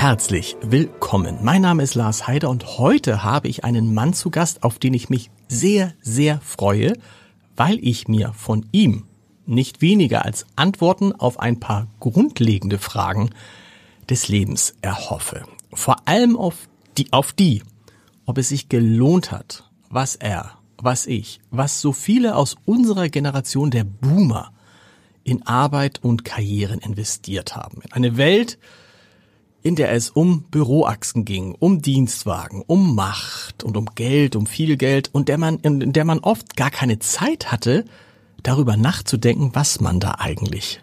Herzlich willkommen. Mein Name ist Lars Heider und heute habe ich einen Mann zu Gast, auf den ich mich sehr, sehr freue, weil ich mir von ihm nicht weniger als Antworten auf ein paar grundlegende Fragen des Lebens erhoffe. Vor allem auf die, auf die, ob es sich gelohnt hat, was er, was ich, was so viele aus unserer Generation der Boomer in Arbeit und Karrieren investiert haben. In eine Welt, in der es um Büroachsen ging, um Dienstwagen, um Macht und um Geld, um viel Geld und der man, in der man oft gar keine Zeit hatte, darüber nachzudenken, was man da eigentlich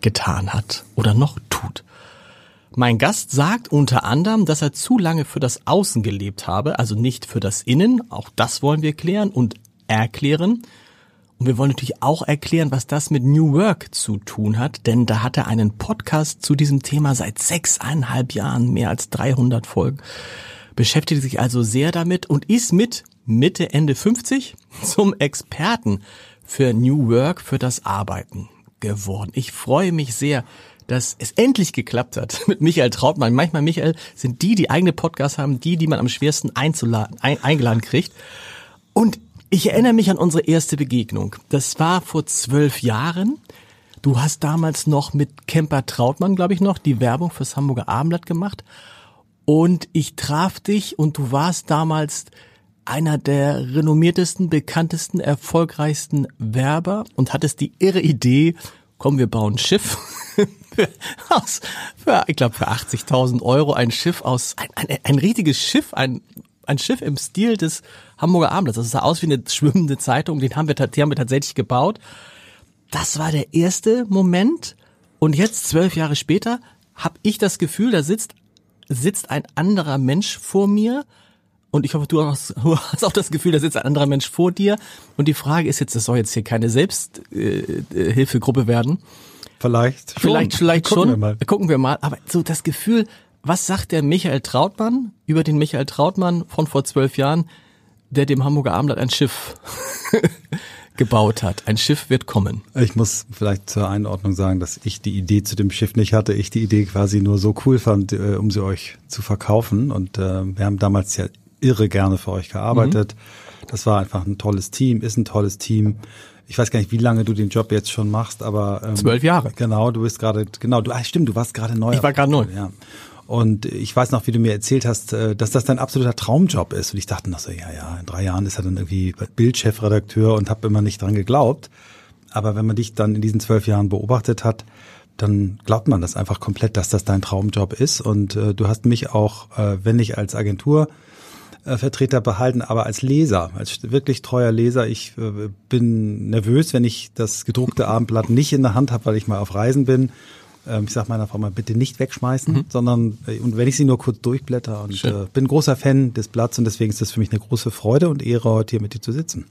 getan hat oder noch tut. Mein Gast sagt unter anderem, dass er zu lange für das Außen gelebt habe, also nicht für das Innen. Auch das wollen wir klären und erklären. Und wir wollen natürlich auch erklären, was das mit New Work zu tun hat, denn da hat er einen Podcast zu diesem Thema seit sechseinhalb Jahren, mehr als 300 Folgen, beschäftigt sich also sehr damit und ist mit Mitte, Ende 50 zum Experten für New Work, für das Arbeiten geworden. Ich freue mich sehr, dass es endlich geklappt hat mit Michael Trautmann. Manchmal, Michael, sind die, die eigene Podcasts haben, die, die man am schwersten einzuladen, ein, eingeladen kriegt. Und ich erinnere mich an unsere erste Begegnung. Das war vor zwölf Jahren. Du hast damals noch mit Kemper Trautmann, glaube ich noch, die Werbung fürs Hamburger Abendblatt gemacht. Und ich traf dich und du warst damals einer der renommiertesten, bekanntesten, erfolgreichsten Werber und hattest die irre Idee, komm, wir bauen ein Schiff aus, für ich glaube, für 80.000 Euro ein Schiff aus, ein, ein, ein richtiges Schiff, ein ein Schiff im Stil des Hamburger Abendblatts. Das sah aus wie eine schwimmende Zeitung. Den haben wir, die haben wir tatsächlich gebaut. Das war der erste Moment. Und jetzt, zwölf Jahre später, habe ich das Gefühl, da sitzt, sitzt ein anderer Mensch vor mir. Und ich hoffe, du hast, du hast auch das Gefühl, da sitzt ein anderer Mensch vor dir. Und die Frage ist jetzt, das soll jetzt hier keine Selbsthilfegruppe äh, werden. Vielleicht. Vielleicht, vielleicht Gucken schon. Wir mal. Gucken wir mal. Aber so das Gefühl, was sagt der Michael Trautmann über den Michael Trautmann von vor zwölf Jahren, der dem Hamburger Abendblatt ein Schiff gebaut hat? Ein Schiff wird kommen. Ich muss vielleicht zur Einordnung sagen, dass ich die Idee zu dem Schiff nicht hatte. Ich die Idee quasi nur so cool fand, äh, um sie euch zu verkaufen. Und äh, wir haben damals ja irre gerne für euch gearbeitet. Mhm. Das war einfach ein tolles Team, ist ein tolles Team ich weiß gar nicht, wie lange du den Job jetzt schon machst, aber ähm, zwölf Jahre. Genau, du bist gerade, genau, du, ah, stimmt, du warst gerade neu. Ich war gerade neu. Ja. Und ich weiß noch, wie du mir erzählt hast, äh, dass das dein absoluter Traumjob ist. Und ich dachte noch so, ja, ja, in drei Jahren ist er dann irgendwie Bildchefredakteur und habe immer nicht dran geglaubt. Aber wenn man dich dann in diesen zwölf Jahren beobachtet hat, dann glaubt man das einfach komplett, dass das dein Traumjob ist. Und äh, du hast mich auch, äh, wenn nicht als Agenturvertreter behalten, aber als Leser, als wirklich treuer Leser. Ich äh, bin nervös, wenn ich das gedruckte Abendblatt nicht in der Hand habe, weil ich mal auf Reisen bin ich sage meiner Frau mal, bitte nicht wegschmeißen, mhm. sondern äh, und wenn ich sie nur kurz durchblätter und äh, bin großer Fan des Blatts und deswegen ist das für mich eine große Freude und Ehre, heute hier mit dir zu sitzen.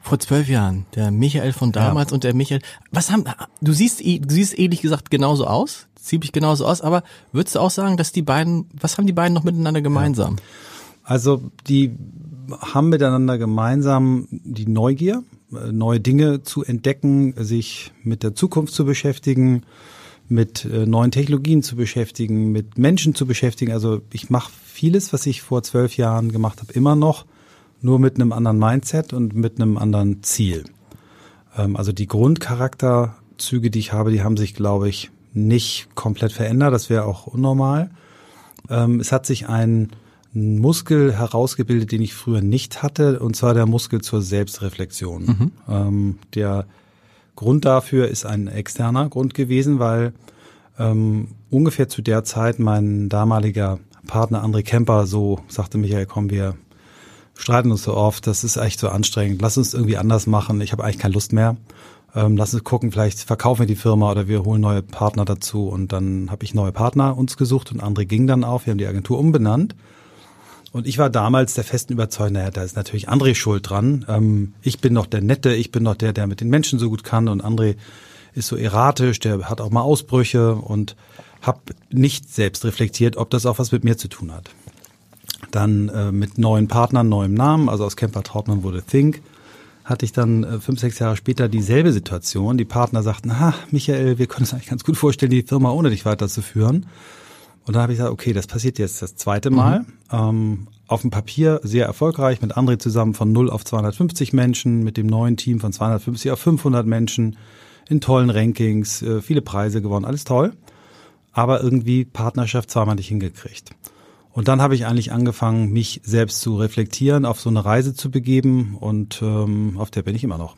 Vor zwölf Jahren, der Michael von damals ja. und der Michael. Was haben, du siehst, du siehst ehrlich gesagt genauso aus, ziemlich genauso aus, aber würdest du auch sagen, dass die beiden, was haben die beiden noch miteinander gemeinsam? Ja. Also die haben miteinander gemeinsam die Neugier, äh, neue Dinge zu entdecken, sich mit der Zukunft zu beschäftigen, mit äh, neuen Technologien zu beschäftigen, mit Menschen zu beschäftigen. Also ich mache vieles, was ich vor zwölf Jahren gemacht habe, immer noch, nur mit einem anderen Mindset und mit einem anderen Ziel. Ähm, also die Grundcharakterzüge, die ich habe, die haben sich, glaube ich, nicht komplett verändert. Das wäre auch unnormal. Ähm, es hat sich ein Muskel herausgebildet, den ich früher nicht hatte, und zwar der Muskel zur Selbstreflexion. Mhm. Ähm, der Grund dafür ist ein externer Grund gewesen, weil ähm, ungefähr zu der Zeit mein damaliger Partner André Kemper so sagte, Michael, komm, wir streiten uns so oft, das ist echt so anstrengend, lass uns irgendwie anders machen, ich habe eigentlich keine Lust mehr. Ähm, lass uns gucken, vielleicht verkaufen wir die Firma oder wir holen neue Partner dazu. Und dann habe ich neue Partner uns gesucht und André ging dann auf, wir haben die Agentur umbenannt. Und ich war damals der festen Überzeugung, naja, da ist natürlich André schuld dran. Ähm, ich bin noch der Nette, ich bin noch der, der mit den Menschen so gut kann und André ist so erratisch, der hat auch mal Ausbrüche und habe nicht selbst reflektiert, ob das auch was mit mir zu tun hat. Dann äh, mit neuen Partnern, neuem Namen, also aus Camper Trautmann wurde Think, hatte ich dann äh, fünf, sechs Jahre später dieselbe Situation. Die Partner sagten, ha, Michael, wir können uns eigentlich ganz gut vorstellen, die Firma ohne dich weiterzuführen. Und dann habe ich gesagt, okay, das passiert jetzt das zweite Mal. Mhm. Ähm, auf dem Papier sehr erfolgreich, mit André zusammen von 0 auf 250 Menschen, mit dem neuen Team von 250 auf 500 Menschen, in tollen Rankings, äh, viele Preise gewonnen, alles toll. Aber irgendwie Partnerschaft zweimal nicht hingekriegt. Und dann habe ich eigentlich angefangen, mich selbst zu reflektieren, auf so eine Reise zu begeben und ähm, auf der bin ich immer noch.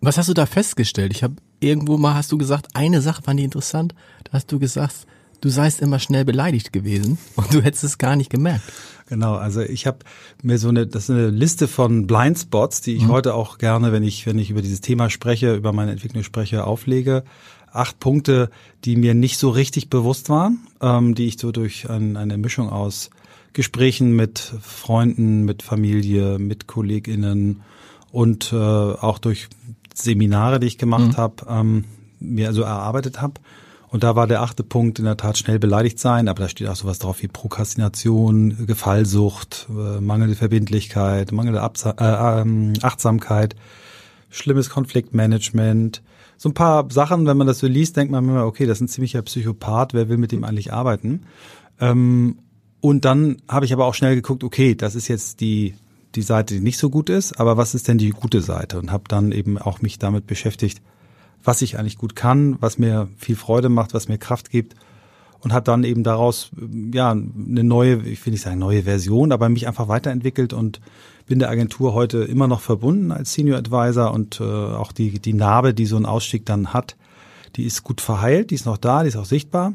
Was hast du da festgestellt? Ich habe irgendwo mal hast du gesagt, eine Sache fand ich interessant. Da hast du gesagt, du seist immer schnell beleidigt gewesen und du hättest es gar nicht gemerkt. Genau, also ich habe mir so eine, das ist eine Liste von Blindspots, die ich mhm. heute auch gerne, wenn ich, wenn ich über dieses Thema spreche, über meine Entwicklung spreche, auflege acht Punkte, die mir nicht so richtig bewusst waren, ähm, die ich so durch ein, eine Mischung aus Gesprächen mit Freunden, mit Familie, mit KollegInnen und äh, auch durch Seminare, die ich gemacht mhm. habe, ähm, mir also erarbeitet habe. Und da war der achte Punkt in der Tat schnell beleidigt sein, aber da steht auch sowas drauf wie Prokrastination, Gefallsucht, äh, mangelnde Verbindlichkeit, mangelnde Absa äh, äh, Achtsamkeit, schlimmes Konfliktmanagement, so ein paar Sachen, wenn man das so liest, denkt man immer, okay, das ist ein ziemlicher Psychopath, wer will mit dem eigentlich arbeiten? Ähm, und dann habe ich aber auch schnell geguckt, okay, das ist jetzt die die Seite, die nicht so gut ist, aber was ist denn die gute Seite? Und habe dann eben auch mich damit beschäftigt, was ich eigentlich gut kann, was mir viel Freude macht, was mir Kraft gibt und habe dann eben daraus ja eine neue, ich will nicht sagen neue Version, aber mich einfach weiterentwickelt und bin der Agentur heute immer noch verbunden als Senior Advisor und äh, auch die die Narbe, die so ein Ausstieg dann hat, die ist gut verheilt, die ist noch da, die ist auch sichtbar.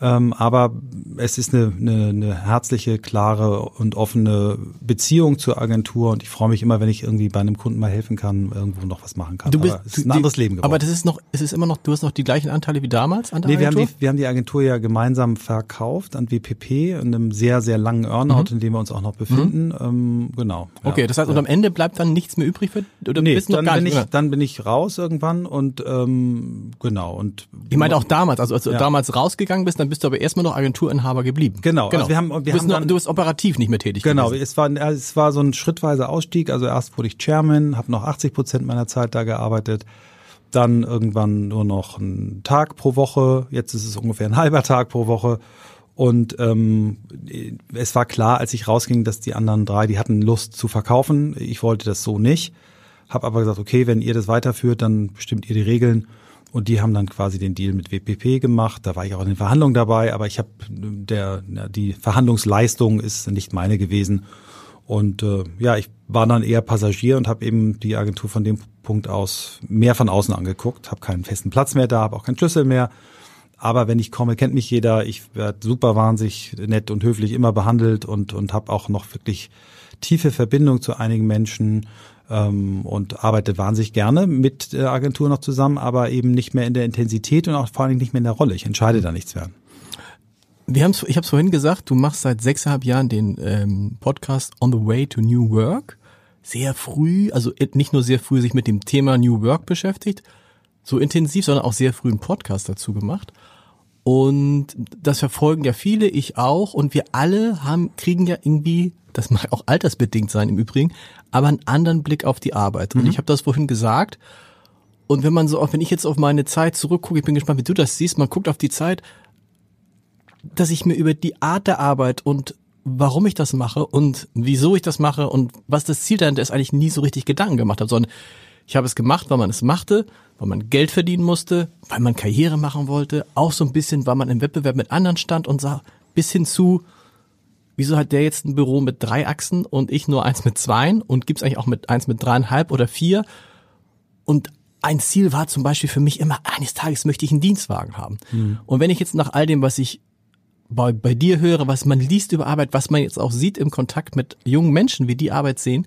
Ähm, aber es ist eine, eine, eine herzliche, klare und offene Beziehung zur Agentur und ich freue mich immer, wenn ich irgendwie bei einem Kunden mal helfen kann, irgendwo noch was machen kann. Du bist, aber es ist ein anderes Leben geworden. Aber das ist noch, es ist immer noch, du hast noch die gleichen Anteile wie damals an der nee, Agentur? Wir haben, die, wir haben die Agentur ja gemeinsam verkauft an WPP in einem sehr, sehr langen Earnout, mhm. in dem wir uns auch noch befinden. Mhm. Ähm, genau. Okay, ja. das heißt, und am Ende bleibt dann nichts mehr übrig für, oder nee, bist dann, noch gar bin nicht, ich, dann bin ich raus irgendwann und ähm, genau. Und ich meine auch damals, also als du ja. damals rausgegangen bist, dann dann bist du aber erstmal noch Agenturinhaber geblieben. Genau. genau. Also wir haben, wir du, bist haben dann, noch, du bist operativ nicht mehr tätig Genau, gewesen. es war, es war so ein schrittweiser Ausstieg. Also erst wurde ich Chairman, habe noch 80 Prozent meiner Zeit da gearbeitet. Dann irgendwann nur noch einen Tag pro Woche. Jetzt ist es ungefähr ein halber Tag pro Woche. Und ähm, es war klar, als ich rausging, dass die anderen drei, die hatten Lust zu verkaufen. Ich wollte das so nicht. Hab aber gesagt, okay, wenn ihr das weiterführt, dann bestimmt ihr die Regeln. Und die haben dann quasi den Deal mit WPP gemacht. Da war ich auch in den Verhandlungen dabei, aber ich habe der die Verhandlungsleistung ist nicht meine gewesen. Und äh, ja, ich war dann eher Passagier und habe eben die Agentur von dem Punkt aus mehr von außen angeguckt, habe keinen festen Platz mehr da, habe auch keinen Schlüssel mehr. Aber wenn ich komme, kennt mich jeder. Ich werde super wahnsinnig nett und höflich immer behandelt und und habe auch noch wirklich tiefe Verbindung zu einigen Menschen ähm, und arbeite wahnsinnig gerne mit der Agentur noch zusammen, aber eben nicht mehr in der Intensität und auch vor allem nicht mehr in der Rolle. Ich entscheide da nichts mehr. Wir haben's, ich habe es vorhin gesagt, du machst seit sechseinhalb Jahren den ähm, Podcast On the Way to New Work. Sehr früh, also nicht nur sehr früh sich mit dem Thema New Work beschäftigt, so intensiv, sondern auch sehr früh einen Podcast dazu gemacht. Und das verfolgen ja viele, ich auch. Und wir alle haben, kriegen ja irgendwie, das mag auch altersbedingt sein im Übrigen, aber einen anderen Blick auf die Arbeit. Und mhm. ich habe das vorhin gesagt. Und wenn man so, auch wenn ich jetzt auf meine Zeit zurückgucke, ich bin gespannt, wie du das siehst, man guckt auf die Zeit, dass ich mir über die Art der Arbeit und warum ich das mache und wieso ich das mache und was das Ziel dahinter ist, eigentlich nie so richtig Gedanken gemacht habe, sondern ich habe es gemacht, weil man es machte, weil man Geld verdienen musste, weil man Karriere machen wollte, auch so ein bisschen, weil man im Wettbewerb mit anderen stand und sah, bis hin zu, wieso hat der jetzt ein Büro mit drei Achsen und ich nur eins mit zweien und gibt's eigentlich auch mit eins mit dreieinhalb oder vier? Und ein Ziel war zum Beispiel für mich immer, eines Tages möchte ich einen Dienstwagen haben. Mhm. Und wenn ich jetzt nach all dem, was ich bei, bei dir höre, was man liest über Arbeit, was man jetzt auch sieht im Kontakt mit jungen Menschen, wie die Arbeit sehen,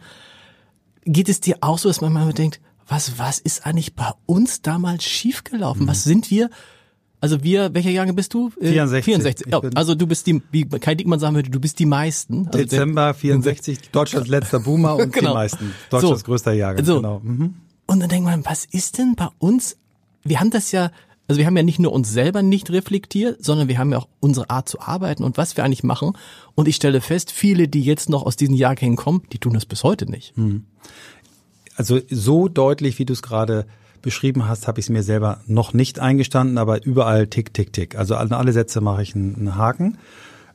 geht es dir auch so, dass man mal denkt, was, was ist eigentlich bei uns damals schiefgelaufen? Mhm. Was sind wir? Also wir, welcher Jahre bist du? 64. 64. Ja, also du bist die, wie Kai Dickmann sagen würde, du bist die meisten. Also Dezember 64, Deutschlands letzter Boomer und genau. die meisten. Deutschlands so. größter Jahrgang. So. Genau. Mhm. Und dann denkt man, was ist denn bei uns? Wir haben das ja, also wir haben ja nicht nur uns selber nicht reflektiert, sondern wir haben ja auch unsere Art zu arbeiten und was wir eigentlich machen. Und ich stelle fest, viele, die jetzt noch aus diesen Jahrgängen kommen, die tun das bis heute nicht. Mhm also so deutlich, wie du es gerade beschrieben hast, habe ich es mir selber noch nicht eingestanden, aber überall tick, tick, tick. Also an alle Sätze mache ich einen, Haken.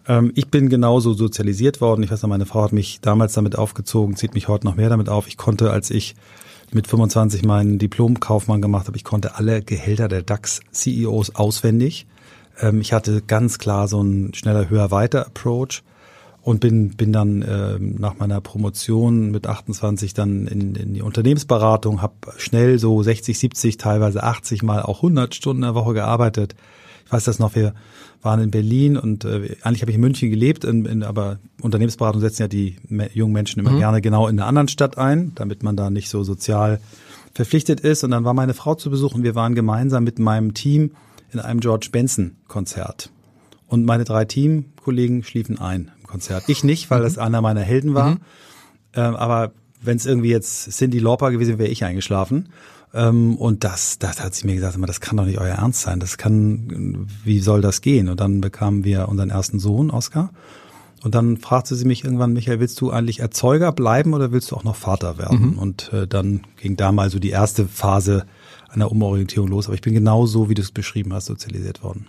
Ähm, ich bin genauso sozialisiert worden. Ich weiß noch, meine Frau hat mich damals damit aufgezogen, zieht mich heute noch mehr damit auf. Ich konnte, als ich mit 25 meinen Diplomkaufmann gemacht habe, ich konnte alle Gehälter der DAX-CEOs auswendig. Ähm, ich hatte ganz klar so einen schneller, höher, weiter Approach und bin bin dann äh, nach meiner Promotion mit 28 dann in, in die Unternehmensberatung, habe schnell so 60, 70, teilweise 80 mal auch 100 Stunden in der Woche gearbeitet. Ich weiß das noch, wir waren in Berlin und äh, eigentlich habe ich in München gelebt, in, in, aber Unternehmensberatung setzen ja die jungen Menschen immer mhm. gerne genau in einer anderen Stadt ein, damit man da nicht so sozial verpflichtet ist. Und dann war meine Frau zu Besuch und wir waren gemeinsam mit meinem Team in einem George Benson Konzert. Und meine drei Teamkollegen schliefen ein Konzert. Ich nicht, weil mhm. das einer meiner Helden war. Mhm. Ähm, aber wenn es irgendwie jetzt Cindy Lauper gewesen wäre, ich eingeschlafen. Ähm, und das, das hat sie mir gesagt, das kann doch nicht euer Ernst sein. Das kann, wie soll das gehen? Und dann bekamen wir unseren ersten Sohn, Oscar. Und dann fragte sie mich irgendwann, Michael, willst du eigentlich Erzeuger bleiben oder willst du auch noch Vater werden? Mhm. Und äh, dann ging da mal so die erste Phase einer Umorientierung los. Aber ich bin genau so, wie du es beschrieben hast, sozialisiert worden.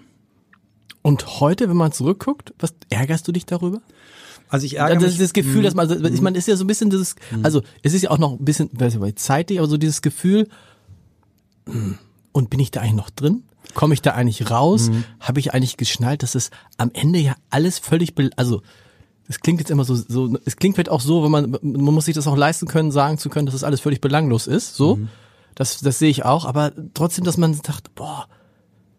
Und heute, wenn man zurückguckt, was ärgerst du dich darüber? Also ich ärgere das, mich. Das Gefühl, dass man, ich meine, ist ja so ein bisschen dieses, mhm. also es ist ja auch noch ein bisschen, weiß ich, zeitlich, aber so dieses Gefühl, hm, und bin ich da eigentlich noch drin? Komme ich da eigentlich raus? Mhm. Habe ich eigentlich geschnallt, dass es am Ende ja alles völlig, also es klingt jetzt immer so, so, es klingt vielleicht auch so, wenn man, man muss sich das auch leisten können, sagen zu können, dass das alles völlig belanglos ist, so. Mhm. Das, das sehe ich auch, aber trotzdem, dass man sagt, boah,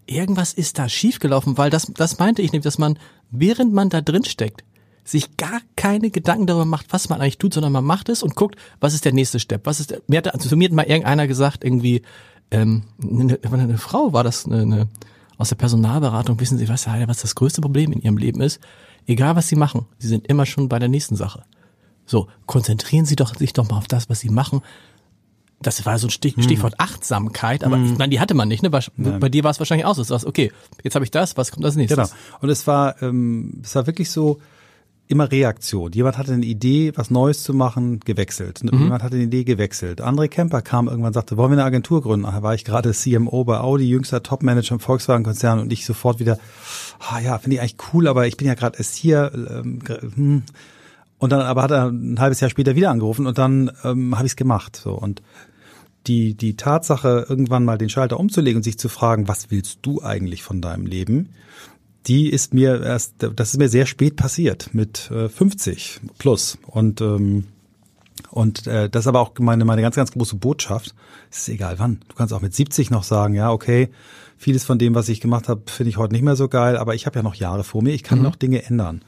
irgendwas ist da schiefgelaufen, weil das, das meinte ich nämlich, dass man, während man da drin steckt, sich gar keine Gedanken darüber macht, was man eigentlich tut, sondern man macht es und guckt, was ist der nächste Step, was ist der, mir hat, also zu mir hat mal irgendeiner gesagt, irgendwie, ähm, eine, eine Frau war das, eine, eine, aus der Personalberatung, wissen Sie, was, was das größte Problem in Ihrem Leben ist? Egal was Sie machen, Sie sind immer schon bei der nächsten Sache. So, konzentrieren Sie doch, sich doch mal auf das, was Sie machen. Das war so ein Stich, hm. Stichwort Achtsamkeit, aber hm. ich meine, die hatte man nicht. Ne? Bei, bei dir war es wahrscheinlich auch so. Du sagst, okay, jetzt habe ich das, was kommt als nächstes? Genau. Und es war, ähm, es war wirklich so, immer Reaktion. Jemand hatte eine Idee, was Neues zu machen, gewechselt. Mhm. Jemand hatte eine Idee, gewechselt. André Kemper kam irgendwann, sagte, wollen wir eine Agentur gründen? Da war ich gerade CMO bei Audi, jüngster Topmanager im Volkswagen-Konzern und ich sofort wieder, ah ja, finde ich eigentlich cool, aber ich bin ja gerade erst hier. Ähm, hm. Und dann aber hat er ein halbes Jahr später wieder angerufen und dann ähm, habe ich es gemacht. So und die die Tatsache, irgendwann mal den Schalter umzulegen und sich zu fragen, was willst du eigentlich von deinem Leben? die ist mir erst, das ist mir sehr spät passiert, mit äh, 50 plus. Und, ähm, und äh, das ist aber auch meine, meine ganz, ganz große Botschaft. Es ist egal wann. Du kannst auch mit 70 noch sagen, ja, okay, vieles von dem, was ich gemacht habe, finde ich heute nicht mehr so geil, aber ich habe ja noch Jahre vor mir, ich kann mhm. noch Dinge ändern.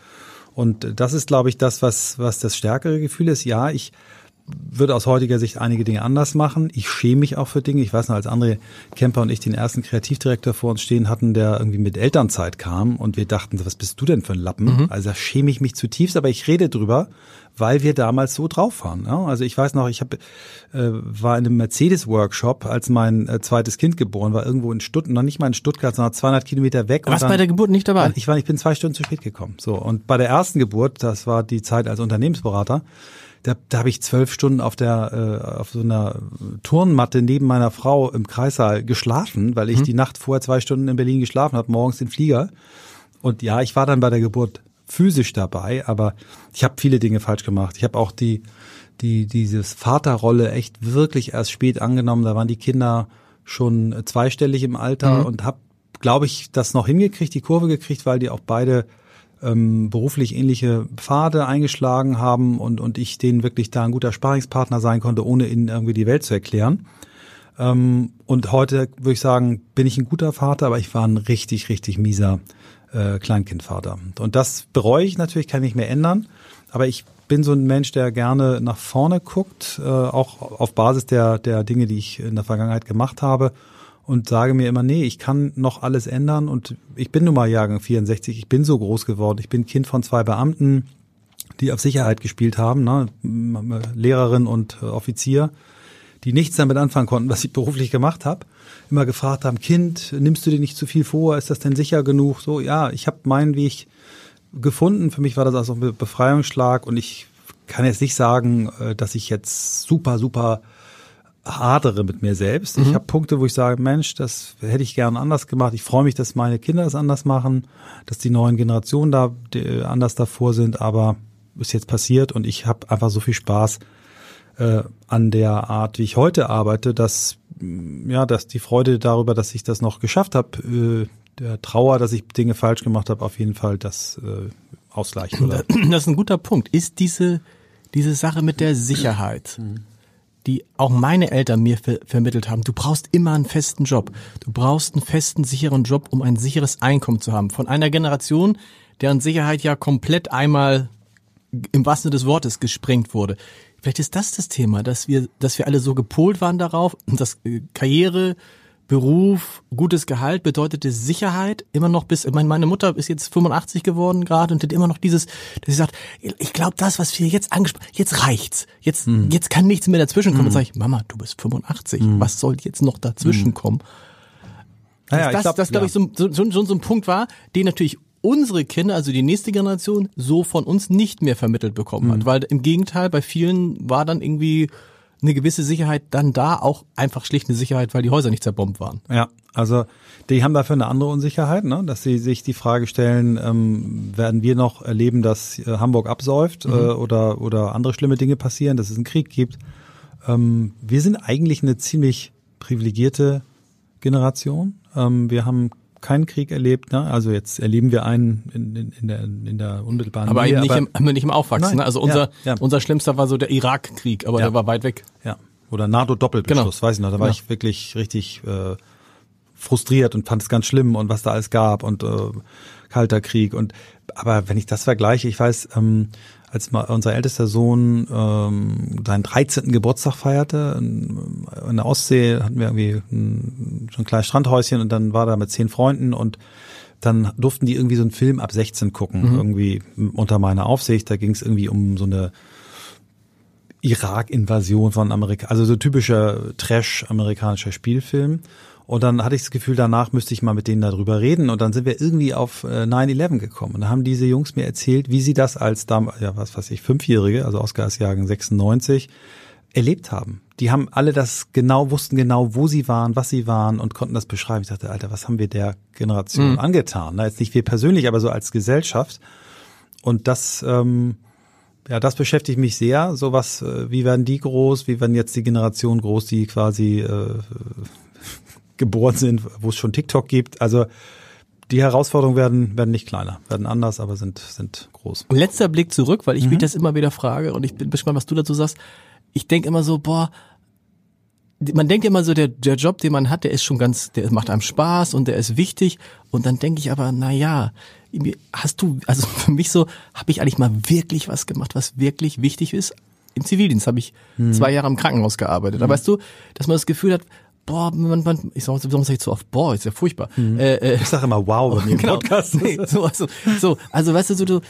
Und das ist, glaube ich, das, was, was das stärkere Gefühl ist. Ja, ich würde aus heutiger Sicht einige Dinge anders machen. Ich schäme mich auch für Dinge. Ich weiß noch, als andere Camper und ich den ersten Kreativdirektor vor uns stehen hatten, der irgendwie mit Elternzeit kam und wir dachten, was bist du denn für ein Lappen? Mhm. Also da schäme ich mich zutiefst, aber ich rede drüber, weil wir damals so drauf waren. Ja? Also ich weiß noch, ich hab, äh, war in einem Mercedes-Workshop, als mein äh, zweites Kind geboren war, irgendwo in Stuttgart, noch nicht mal in Stuttgart, sondern 200 Kilometer weg. Warst bei der Geburt nicht dabei? Ich war, ich bin zwei Stunden zu spät gekommen. So und bei der ersten Geburt, das war die Zeit als Unternehmensberater, da, da habe ich zwölf Stunden auf der äh, auf so einer Turnmatte neben meiner Frau im Kreissaal geschlafen, weil ich mhm. die Nacht vorher zwei Stunden in Berlin geschlafen habe, morgens den Flieger. Und ja, ich war dann bei der Geburt physisch dabei, aber ich habe viele Dinge falsch gemacht. Ich habe auch die die dieses Vaterrolle echt wirklich erst spät angenommen. Da waren die Kinder schon zweistellig im Alter mhm. und habe, glaube ich, das noch hingekriegt, die Kurve gekriegt, weil die auch beide ähm, beruflich ähnliche Pfade eingeschlagen haben und, und ich denen wirklich da ein guter Sparingspartner sein konnte, ohne ihnen irgendwie die Welt zu erklären. Ähm, und heute würde ich sagen, bin ich ein guter Vater, aber ich war ein richtig, richtig mieser äh, Kleinkindvater. Und das bereue ich natürlich, kann ich mehr ändern. Aber ich bin so ein Mensch, der gerne nach vorne guckt, äh, auch auf Basis der, der Dinge, die ich in der Vergangenheit gemacht habe und sage mir immer, nee, ich kann noch alles ändern und ich bin nun mal Jahrgang 64, ich bin so groß geworden, ich bin Kind von zwei Beamten, die auf Sicherheit gespielt haben, ne? Lehrerin und äh, Offizier, die nichts damit anfangen konnten, was ich beruflich gemacht habe, immer gefragt haben, Kind, nimmst du dir nicht zu viel vor, ist das denn sicher genug? So, ja, ich habe meinen Weg gefunden, für mich war das also ein Befreiungsschlag und ich kann jetzt nicht sagen, äh, dass ich jetzt super, super hadere mit mir selbst. Ich habe Punkte, wo ich sage, Mensch, das hätte ich gern anders gemacht. Ich freue mich, dass meine Kinder es anders machen, dass die neuen Generationen da die, anders davor sind, aber ist jetzt passiert und ich habe einfach so viel Spaß äh, an der Art, wie ich heute arbeite, dass mm, ja, dass die Freude darüber, dass ich das noch geschafft habe, äh, der Trauer, dass ich Dinge falsch gemacht habe, auf jeden Fall das äh, ausgleicht. Oder? Das ist ein guter Punkt. Ist diese, diese Sache mit der Sicherheit, die auch meine Eltern mir ver vermittelt haben, du brauchst immer einen festen Job. Du brauchst einen festen, sicheren Job, um ein sicheres Einkommen zu haben. Von einer Generation, deren Sicherheit ja komplett einmal im wahrsten Sinne des Wortes gesprengt wurde. Vielleicht ist das das Thema, dass wir, dass wir alle so gepolt waren darauf, dass äh, Karriere, Beruf, gutes Gehalt bedeutete Sicherheit immer noch bis, ich meine, meine Mutter ist jetzt 85 geworden gerade und hat immer noch dieses, dass sie sagt, ich glaube, das, was wir jetzt angesprochen, jetzt reicht's. Jetzt, jetzt kann nichts mehr dazwischen kommen. Dann sage ich, Mama, du bist 85. Was soll jetzt noch dazwischen kommen? Naja, das, das glaube ich, so, so, so, so ein Punkt war, den natürlich unsere Kinder, also die nächste Generation, so von uns nicht mehr vermittelt bekommen hat. Weil im Gegenteil, bei vielen war dann irgendwie eine gewisse Sicherheit dann da, auch einfach schlicht eine Sicherheit, weil die Häuser nicht zerbombt waren. Ja, also die haben dafür eine andere Unsicherheit, ne? dass sie sich die Frage stellen, ähm, werden wir noch erleben, dass äh, Hamburg absäuft äh, oder, oder andere schlimme Dinge passieren, dass es einen Krieg gibt. Ähm, wir sind eigentlich eine ziemlich privilegierte Generation. Ähm, wir haben keinen Krieg erlebt, ne? also jetzt erleben wir einen in, in, in, der, in der unmittelbaren Aber Nähe, eben nicht, im, aber nicht im Aufwachsen. Nein, Ne? Also unser, ja, ja. unser schlimmster war so der Irakkrieg, aber Ja. der war weit weg. Ja. Oder NATO-Doppelbeschuss, Genau. weiß ich noch. Da war Ja. ich wirklich richtig äh, frustriert und fand es ganz schlimm und was da alles gab und äh, kalter Krieg. Und aber wenn ich das vergleiche, ich weiß, ähm, als mal unser ältester Sohn ähm, seinen 13. Geburtstag feierte, in, in der Ostsee hatten wir irgendwie ein, so ein kleines Strandhäuschen und dann war da mit zehn Freunden und dann durften die irgendwie so einen Film ab 16 gucken, irgendwie unter meiner Aufsicht. Da ging es irgendwie um so eine Irak-Invasion von Amerika, also so typischer Trash-amerikanischer Spielfilm. Und dann hatte ich das Gefühl, danach müsste ich mal mit denen darüber reden. Und dann sind wir irgendwie auf äh, 9-11 gekommen. Und da haben diese Jungs mir erzählt, wie sie das als damals, ja, was weiß ich, Fünfjährige, also Oscar ist Jahrgang 96, erlebt haben. Die haben alle das genau, wussten genau, wo sie waren, was sie waren und konnten das beschreiben. Ich dachte, Alter, was haben wir der Generation angetan? Na, jetzt nicht wir persönlich, aber so als Gesellschaft. Und das, ähm, ja, das beschäftigt mich sehr. So was, äh, wie werden die groß? Wie werden jetzt die Generationen groß, die quasi äh, geboren sind, wo es schon TikTok gibt? Also die Herausforderungen werden werden nicht kleiner, werden anders, aber sind sind groß. Und letzter Blick zurück, weil ich mich das immer wieder frage und ich bin gespannt, was du dazu sagst. Ich denke immer so, boah, man denkt immer so, der, der Job, den man hat, der ist schon ganz, der macht einem Spaß und der ist wichtig. Und dann denke ich aber, na ja, irgendwie hast du, also für mich so, habe ich eigentlich mal wirklich was gemacht, was wirklich wichtig ist? Im Zivildienst habe ich zwei Jahre im Krankenhaus gearbeitet. Da weißt du, dass man das Gefühl hat, boah, man, man ich sag, warum sag ich so oft, boah, ist ja furchtbar. Äh, äh, Ich sage immer wow bei mir im genau. Podcast. Nee, so, also, so, also weißt du, so, du,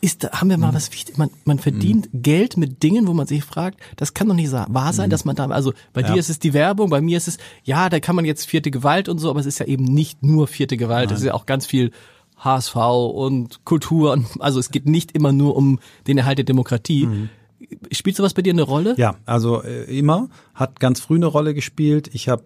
ist, da- haben wir mal was wichtig, man, man verdient Geld mit Dingen, wo man sich fragt, das kann doch nicht wahr sein, dass man da, also bei dir ist es die Werbung, bei mir ist es, ja, da kann man jetzt vierte Gewalt und so, aber es ist ja eben nicht nur vierte Gewalt, es ist ja auch ganz viel HSV und Kultur und, also es geht nicht immer nur um den Erhalt der Demokratie. Spielt sowas bei dir eine Rolle? Ja, also äh, immer hat ganz früh eine Rolle gespielt. Ich habe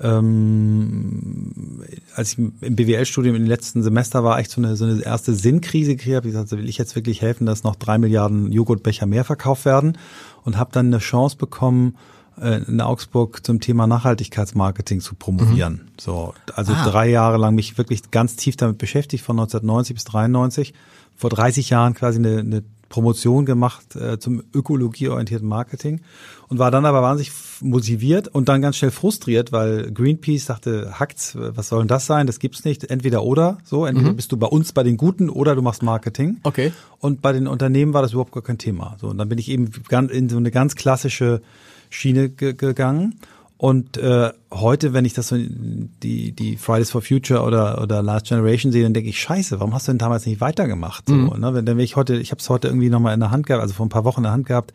ähm, als ich im BWL-Studium im letzten Semester war, echt so eine, so eine erste Sinnkrise gekriegt habe. Ich gesagt, will ich jetzt wirklich helfen, dass noch drei Milliarden Joghurtbecher mehr verkauft werden und habe dann eine Chance bekommen, äh, in Augsburg zum Thema Nachhaltigkeitsmarketing zu promovieren. So, also Ah. drei Jahre lang mich wirklich ganz tief damit beschäftigt, von 1990 bis 93. Vor 30 Jahren quasi eine, eine Promotion gemacht äh, zum ökologieorientierten Marketing und war dann aber wahnsinnig motiviert und dann ganz schnell frustriert, weil Greenpeace dachte, hackt's, was soll denn das sein? Das gibt's nicht. Entweder oder, so, entweder bist du bei uns bei den Guten oder du machst Marketing. Okay. Und bei den Unternehmen war das überhaupt gar kein Thema. So, und dann bin ich eben in so eine ganz klassische Schiene ge gegangen. Und äh, heute, wenn ich das so die die Fridays for Future oder oder Last Generation sehe, dann denke ich, Scheiße, warum hast du denn damals nicht weitergemacht? So, ne? Wenn dann wenn ich heute, ich habe es heute irgendwie nochmal in der Hand gehabt, also vor ein paar Wochen in der Hand gehabt,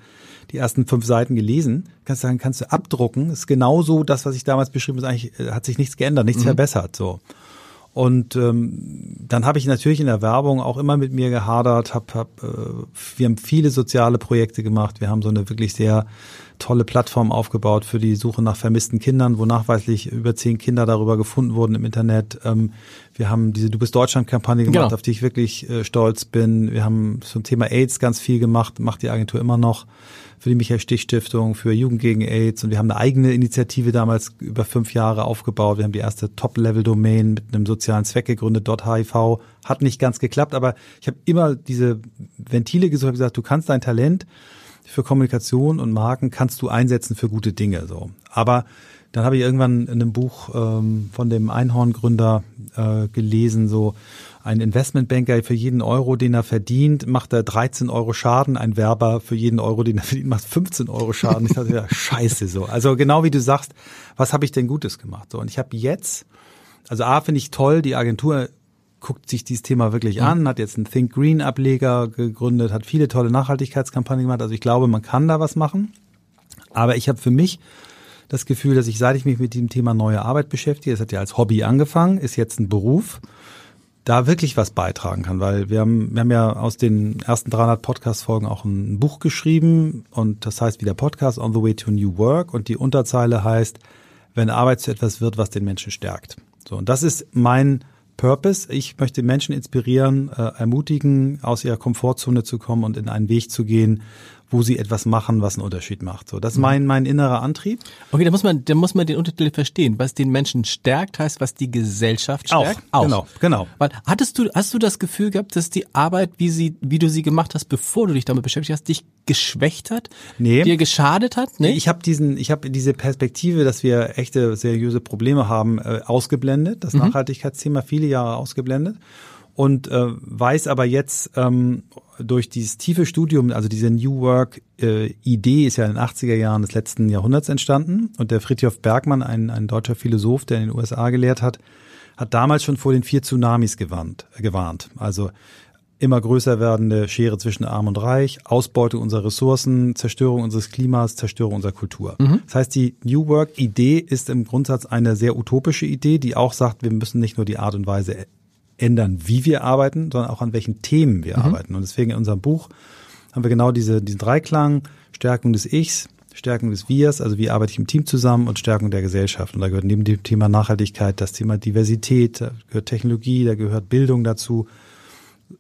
die ersten fünf Seiten gelesen, kannst du sagen, kannst du abdrucken, ist genauso das, was ich damals beschrieben habe, eigentlich äh, hat sich nichts geändert, nichts verbessert. So. Und ähm, dann habe ich natürlich in der Werbung auch immer mit mir gehadert. Hab, hab, äh, wir haben viele soziale Projekte gemacht. Wir haben so eine wirklich sehr tolle Plattform aufgebaut für die Suche nach vermissten Kindern, wo nachweislich über zehn Kinder darüber gefunden wurden im Internet. Ähm, wir haben diese Du bist Deutschland-Kampagne gemacht, genau. auf die ich wirklich äh, stolz bin. Wir haben zum Thema AIDS ganz viel gemacht, macht die Agentur immer noch für die Michael Stich Stiftung, für Jugend gegen AIDS und wir haben eine eigene Initiative damals über fünf Jahre aufgebaut. Wir haben die erste Top-Level-Domain mit einem sozialen Zweck gegründet, HIV. Hat nicht ganz geklappt, aber ich habe immer diese Ventile gesucht, habe gesagt, du kannst dein Talent für Kommunikation und Marken kannst du einsetzen für gute Dinge. So, aber dann habe ich irgendwann in einem Buch ähm, von dem Einhorngründer äh, gelesen, so ein Investmentbanker für jeden Euro, den er verdient, macht er 13 Euro Schaden. Ein Werber für jeden Euro, den er verdient, macht 15 Euro Schaden. Ich dachte, ja, scheiße so. Also genau wie du sagst, was habe ich denn Gutes gemacht? So, und ich habe jetzt, also A finde ich toll, die Agentur guckt sich dieses Thema wirklich an, hat jetzt einen Think Green Ableger gegründet, hat viele tolle Nachhaltigkeitskampagnen gemacht. Also ich glaube, man kann da was machen. Aber ich habe für mich das Gefühl, dass ich, seit ich mich mit dem Thema neue Arbeit beschäftige, es hat ja als Hobby angefangen, ist jetzt ein Beruf da wirklich was beitragen kann, weil wir haben, wir haben ja aus den ersten 300 Podcast-Folgen auch ein Buch geschrieben und das heißt wieder Podcast On the Way to New Work und die Unterzeile heißt, wenn Arbeit zu etwas wird, was den Menschen stärkt. So, und das ist mein Purpose. Ich möchte Menschen inspirieren, äh, ermutigen, aus ihrer Komfortzone zu kommen und in einen Weg zu gehen, wo sie etwas machen, was einen Unterschied macht. So, das ist mein, mein innerer Antrieb. Okay, da muss man, da muss man den Untertitel verstehen. Was den Menschen stärkt, heißt, was die Gesellschaft stärkt. Auch, Auch. genau, genau. Weil, hattest du, hast du das Gefühl gehabt, dass die Arbeit, wie sie, wie du sie gemacht hast, bevor du dich damit beschäftigt hast, dich geschwächt hat? Nee. Dir geschadet hat? Nee? Ich habe diesen, ich habe diese Perspektive, dass wir echte, seriöse Probleme haben, äh, ausgeblendet. Das mhm. Nachhaltigkeitsthema viele Jahre ausgeblendet und äh, weiß aber jetzt ähm, durch dieses tiefe Studium, also diese New Work äh, Idee ist ja in den 80er Jahren des letzten Jahrhunderts entstanden und der Friedhof Bergmann, ein, ein deutscher Philosoph, der in den USA gelehrt hat, hat damals schon vor den vier Tsunamis gewarnt. Äh, gewarnt. Also immer größer werdende Schere zwischen Arm und Reich, Ausbeutung unserer Ressourcen, Zerstörung unseres Klimas, Zerstörung unserer Kultur. Mhm. Das heißt, die New Work Idee ist im Grundsatz eine sehr utopische Idee, die auch sagt, wir müssen nicht nur die Art und Weise ändern, wie wir arbeiten, sondern auch an welchen Themen wir mhm. arbeiten. Und deswegen in unserem Buch haben wir genau diese, diesen Dreiklang, Stärkung des Ichs, Stärkung des Wirs, also wie arbeite ich im Team zusammen und Stärkung der Gesellschaft. Und da gehört neben dem Thema Nachhaltigkeit das Thema Diversität, da gehört Technologie, da gehört Bildung dazu.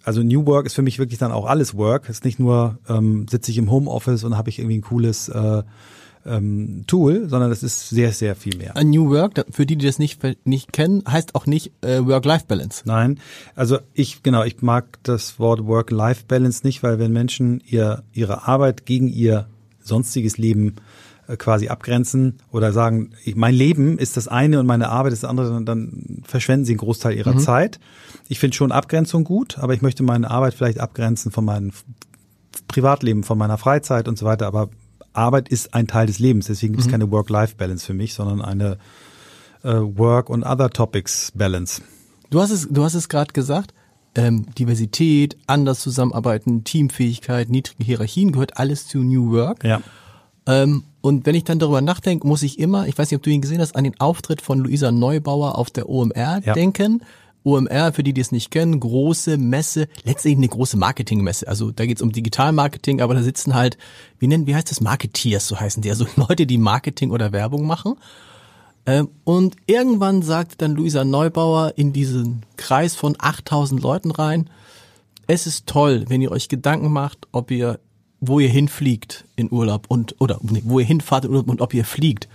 Also New Work ist für mich wirklich dann auch alles Work. Es ist nicht nur, ähm, sitze ich im Homeoffice und habe ich irgendwie ein cooles äh, ähm, Tool, sondern das ist sehr, sehr viel mehr. A New Work, für die, die das nicht, nicht kennen, heißt auch nicht äh, Work-Life-Balance. Nein, also ich, genau, ich mag das Wort Work-Life-Balance nicht, weil wenn Menschen ihr, ihre Arbeit gegen ihr sonstiges Leben äh, quasi abgrenzen oder sagen, ich, mein Leben ist das eine und meine Arbeit ist das andere, dann, dann verschwenden sie einen Großteil ihrer mhm. Zeit. Ich finde schon Abgrenzung gut, aber ich möchte meine Arbeit vielleicht abgrenzen von meinem Privatleben, von meiner Freizeit und so weiter, aber Arbeit ist ein Teil des Lebens. Deswegen gibt es mhm. keine Work-Life-Balance für mich, sondern eine äh, Work- und Other Topics-Balance. Du hast es, du hast es gerade gesagt. Ähm, Diversität, anders zusammenarbeiten, Teamfähigkeit, niedrige Hierarchien gehört alles zu New Work. Ja. Ähm, und wenn ich dann darüber nachdenke, muss ich immer, ich weiß nicht, ob du ihn gesehen hast, an den Auftritt von Luisa Neubauer auf der OMR ja. denken. OMR, für die, die es nicht kennen, große Messe, letztendlich eine große Marketingmesse. Also da geht's um Digitalmarketing, aber da sitzen halt, wie nennen, wie heißt das, Marketeers, so heißen die, also Leute, die Marketing oder Werbung machen. Ähm, und irgendwann sagt dann Luisa Neubauer in diesen Kreis von 8000 Leuten rein, es ist toll, wenn ihr euch Gedanken macht, ob ihr, wo ihr hinfliegt in Urlaub und, oder nee, wo ihr hinfahrt in Urlaub und ob ihr fliegt.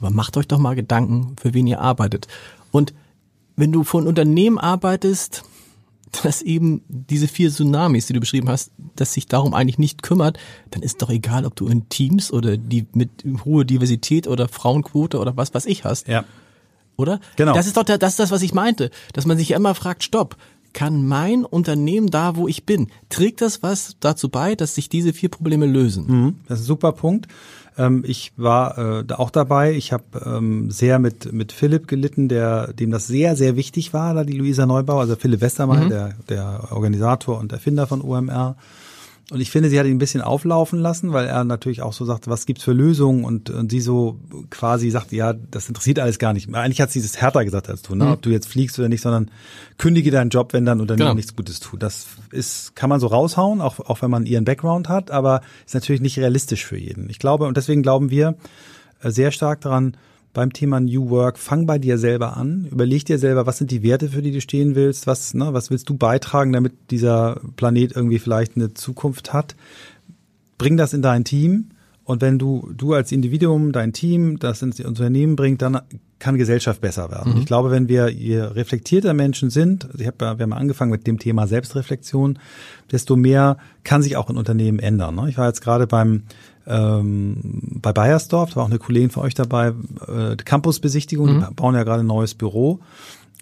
Aber macht euch doch mal Gedanken, für wen ihr arbeitet. Und wenn du von Unternehmen arbeitest, dass eben diese vier Tsunamis, die du beschrieben hast, dass sich darum eigentlich nicht kümmert, dann ist doch egal, ob du in Teams oder die mit hoher Diversität oder Frauenquote oder was was ich hast. Ja. Oder? Genau. Das ist doch das ist das, was ich meinte, dass man sich immer fragt, stopp, kann mein Unternehmen da, wo ich bin, trägt das was dazu bei, dass sich diese vier Probleme lösen? Mhm, das ist ein super Punkt. Ähm, ich war äh, auch dabei. Ich habe ähm, sehr mit mit Philipp gelitten, der dem das sehr sehr wichtig war, da die Luisa Neubau, also Philipp Westermann, mhm. der der Organisator und Erfinder von OMR. Und ich finde, sie hat ihn ein bisschen auflaufen lassen, weil er natürlich auch so sagt, was gibt's für Lösungen und, und sie so quasi sagt, ja, das interessiert alles gar nicht. Eigentlich hat sie das härter gesagt als du, ne? Mhm. ob du jetzt fliegst oder nicht, sondern kündige deinen Job, wenn dein Unternehmen genau. nichts Gutes tut. Das ist, kann man so raushauen, auch, auch wenn man ihren Background hat, aber ist natürlich nicht realistisch für jeden. Ich glaube, und deswegen glauben wir äh, sehr stark daran, beim Thema New Work, fang bei dir selber an, überleg dir selber, was sind die Werte, für die du stehen willst, was, ne, was willst du beitragen, damit dieser Planet irgendwie vielleicht eine Zukunft hat. Bring das in dein Team und wenn du, du als Individuum, dein Team, das ins Unternehmen bringt, dann kann Gesellschaft besser werden. Mhm. Ich glaube, wenn wir je reflektierter Menschen sind, ich hab, wir haben angefangen mit dem Thema Selbstreflexion, desto mehr kann sich auch ein Unternehmen ändern. Ne? Ich war jetzt gerade beim ähm, bei Bayersdorf, da war auch eine Kollegin von euch dabei, äh, Campusbesichtigung, mhm. die bauen ja gerade ein neues Büro.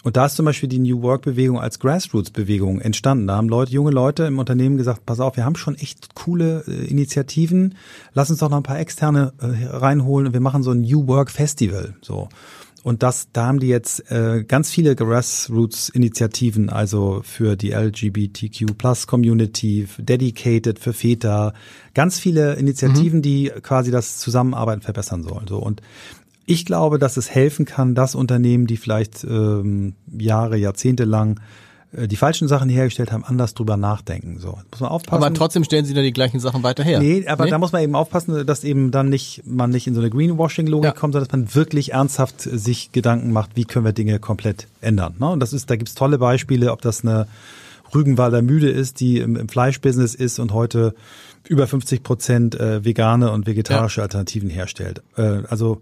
Und da ist zum Beispiel die New Work-Bewegung als Grassroots-Bewegung entstanden. Da haben Leute, junge Leute im Unternehmen gesagt, pass auf, wir haben schon echt coole äh, Initiativen, lass uns doch noch ein paar externe äh, reinholen und wir machen so ein New Work Festival. So. Und das, da haben die jetzt äh, ganz viele Grassroots-Initiativen, also für die LGBTQ Plus Community, Dedicated für Väter, ganz viele Initiativen, mhm. die quasi das Zusammenarbeiten verbessern sollen. So und ich glaube, dass es helfen kann, dass Unternehmen, die vielleicht ähm, Jahre, Jahrzehnte lang die falschen Sachen hergestellt haben, anders drüber nachdenken. So muss man aufpassen. Aber trotzdem stellen sie dann die gleichen Sachen weiter her. Nee, aber nee? da muss man eben aufpassen, dass eben dann nicht man nicht in so eine Greenwashing-Logik ja. kommt, sondern dass man wirklich ernsthaft sich Gedanken macht, wie können wir Dinge komplett ändern. Ne? Und das ist, da gibt's tolle Beispiele, ob das eine Rügenwalder Mühle ist, die im, im Fleischbusiness ist und heute über 50 Prozent äh, vegane und vegetarische ja. Alternativen herstellt. Äh, also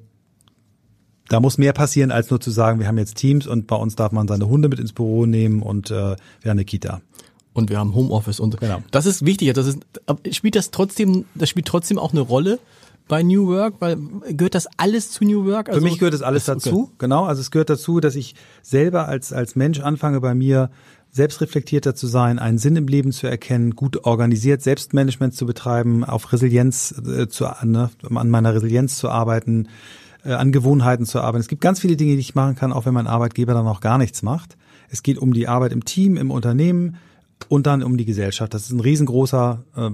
da muss mehr passieren, als nur zu sagen, wir haben jetzt Teams und bei uns darf man seine Hunde mit ins Büro nehmen und äh, wir haben eine Kita. Und wir haben Homeoffice und genau. das ist wichtig. Das ist, spielt das trotzdem, das spielt trotzdem auch eine Rolle bei New Work, weil gehört das alles zu New Work? Also, Für mich gehört das alles dazu, okay. genau. Also es gehört dazu, dass ich selber als als Mensch anfange bei mir selbstreflektierter zu sein, einen Sinn im Leben zu erkennen, gut organisiert Selbstmanagement zu betreiben, auf Resilienz äh, zu ne, an meiner Resilienz zu arbeiten, äh, an Gewohnheiten zu arbeiten. Es gibt ganz viele Dinge, die ich machen kann, auch wenn mein Arbeitgeber dann auch gar nichts macht. Es geht um die Arbeit im Team, im Unternehmen und dann um die Gesellschaft. Das ist ein riesengroßer äh,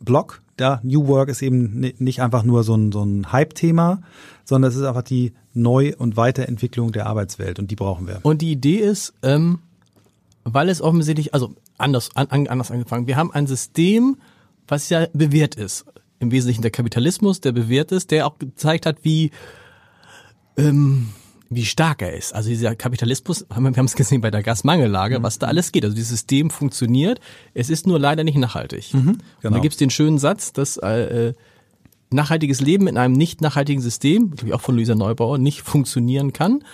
Block. Ja, New Work ist eben nicht einfach nur so ein, so ein Hype-Thema, sondern es ist einfach die Neu- und Weiterentwicklung der Arbeitswelt und die brauchen wir. Und die Idee ist, ähm, weil es offensichtlich, also anders, an, anders angefangen, wir haben ein System, was ja bewährt ist. Im Wesentlichen der Kapitalismus, der bewährt ist, der auch gezeigt hat, wie ähm, wie stark er ist. Also dieser Kapitalismus, wir haben es gesehen bei der Gasmangellage, mhm. was da alles geht. Also dieses System funktioniert, es ist nur leider nicht nachhaltig. Mhm, genau. Und da genau. gibt es den schönen Satz, dass äh, nachhaltiges Leben in einem nicht nachhaltigen System, glaube ich auch von Luisa Neubauer, nicht funktionieren kann.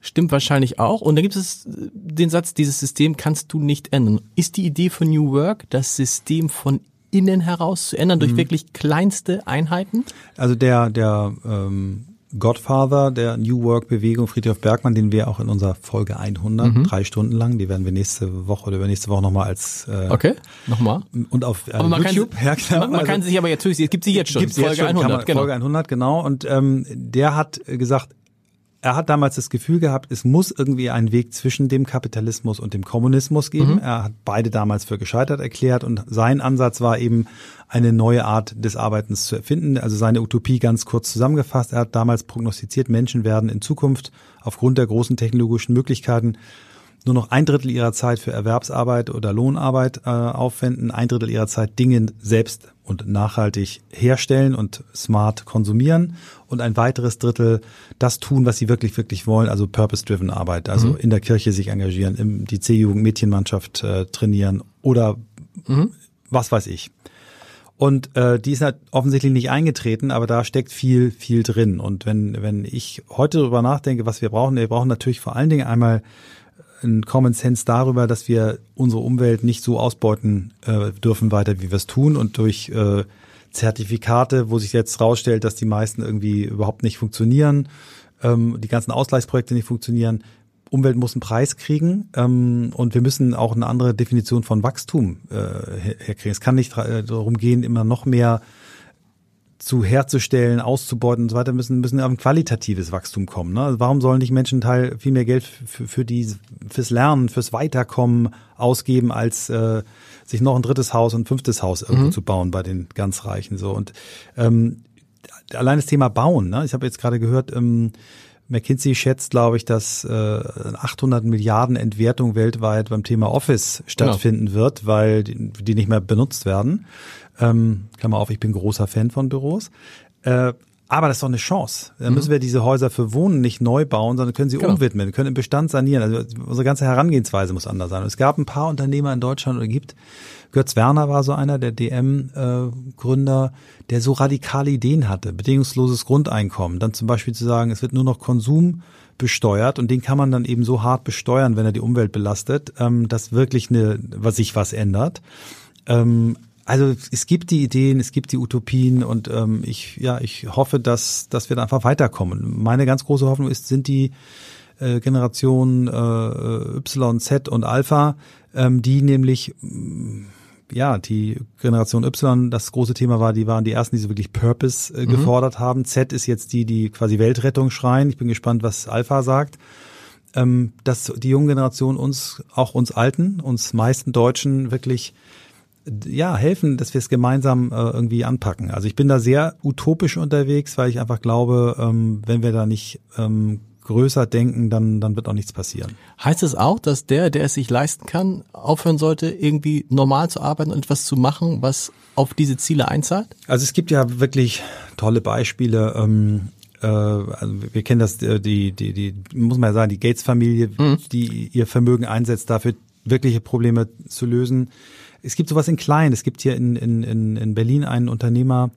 Stimmt wahrscheinlich auch. Und dann gibt es den Satz, dieses System kannst du nicht ändern. Ist die Idee von New Work, das System von innen heraus zu ändern durch mhm. wirklich kleinste Einheiten? Also der, der ähm, Godfather der New Work Bewegung, Friedrich Bergmann, den wir auch in unserer Folge 100, mhm. drei Stunden lang, die werden wir nächste Woche oder übernächste Woche nochmal als äh, Okay, nochmal. Und auf äh, man YouTube. Kann, ja, genau. Man, man also, kann sich aber jetzt, es gibt sie jetzt schon, Folge jetzt schon, 100. Man, genau. Folge 100, genau. Und ähm, der hat gesagt, er hat damals das Gefühl gehabt, es muss irgendwie einen Weg zwischen dem Kapitalismus und dem Kommunismus geben. Mhm. Er hat beide damals für gescheitert erklärt und sein Ansatz war eben, eine neue Art des Arbeitens zu erfinden. Also seine Utopie ganz kurz zusammengefasst. Er hat damals prognostiziert, Menschen werden in Zukunft aufgrund der großen technologischen Möglichkeiten nur noch ein Drittel ihrer Zeit für Erwerbsarbeit oder Lohnarbeit äh, aufwenden, ein Drittel ihrer Zeit Dinge selbst und nachhaltig herstellen und smart konsumieren und ein weiteres Drittel das tun, was sie wirklich, wirklich wollen, also purpose-driven Arbeit, also mhm. in der Kirche sich engagieren, im, die C-Jugend Mädchenmannschaft äh, trainieren oder mhm. was weiß ich. Und äh, die ist halt offensichtlich nicht eingetreten, aber da steckt viel, viel drin. Und wenn, wenn ich heute darüber nachdenke, was wir brauchen, wir brauchen natürlich vor allen Dingen einmal ein Common Sense darüber, dass wir unsere Umwelt nicht so ausbeuten äh, dürfen weiter, wie wir es tun und durch äh, Zertifikate, wo sich jetzt rausstellt, dass die meisten irgendwie überhaupt nicht funktionieren, ähm, die ganzen Ausgleichsprojekte nicht funktionieren. Umwelt muss einen Preis kriegen ähm, und wir müssen auch eine andere Definition von Wachstum äh, herkriegen. Es kann nicht äh, darum gehen, immer noch mehr zu herzustellen, auszubeuten und so weiter, müssen, müssen auf ein qualitatives Wachstum kommen. Ne? Also warum sollen nicht Menschen Teil viel mehr Geld für, für die, fürs Lernen, fürs Weiterkommen ausgeben, als äh, sich noch ein drittes Haus und ein fünftes Haus irgendwo mhm. zu bauen bei den ganz Reichen so. Und ähm, allein das Thema Bauen, ne? ich habe jetzt gerade gehört, ähm, McKinsey schätzt, glaube ich, dass äh, 800 Milliarden Entwertung weltweit beim Thema Office stattfinden ja. wird, weil die, die nicht mehr benutzt werden. Ähm, Klammer auf, ich bin großer Fan von Büros. Äh, aber das ist doch eine Chance. Dann mhm. müssen wir diese Häuser für Wohnen nicht neu bauen, sondern können sie genau. umwidmen, können im Bestand sanieren. Also unsere ganze Herangehensweise muss anders sein. Und es gab ein paar Unternehmer in Deutschland oder gibt, Götz Werner war so einer, der DM-Gründer, äh, der so radikale Ideen hatte. Bedingungsloses Grundeinkommen. Dann zum Beispiel zu sagen, es wird nur noch Konsum besteuert und den kann man dann eben so hart besteuern, wenn er die Umwelt belastet, ähm, dass wirklich eine, was sich was ändert. Ähm, also es gibt die Ideen, es gibt die Utopien und ähm, ich, ja, ich hoffe, dass, dass wir da einfach weiterkommen. Meine ganz große Hoffnung ist, sind die äh, Generationen äh, Y, Z und Alpha, ähm, die nämlich mm, ja, die Generation Y, das große Thema war, die waren die ersten, die so wirklich Purpose äh, mhm. gefordert haben. Z ist jetzt die, die quasi Weltrettung schreien. Ich bin gespannt, was Alpha sagt. Ähm, dass die junge Generation uns, auch uns Alten, uns meisten Deutschen wirklich ja, helfen, dass wir es gemeinsam äh, irgendwie anpacken. Also ich bin da sehr utopisch unterwegs, weil ich einfach glaube, ähm, wenn wir da nicht ähm, größer denken, dann, dann wird auch nichts passieren. Heißt es auch, dass der, der es sich leisten kann, aufhören sollte, irgendwie normal zu arbeiten und etwas zu machen, was auf diese Ziele einzahlt? Also es gibt ja wirklich tolle Beispiele. Ähm, äh, also wir kennen das, äh, die, die, die, muss man ja sagen, die Gates-Familie, mhm. die ihr Vermögen einsetzt, dafür wirkliche Probleme zu lösen es gibt sowas in klein. Es gibt hier in, in, in Berlin einen Unternehmer,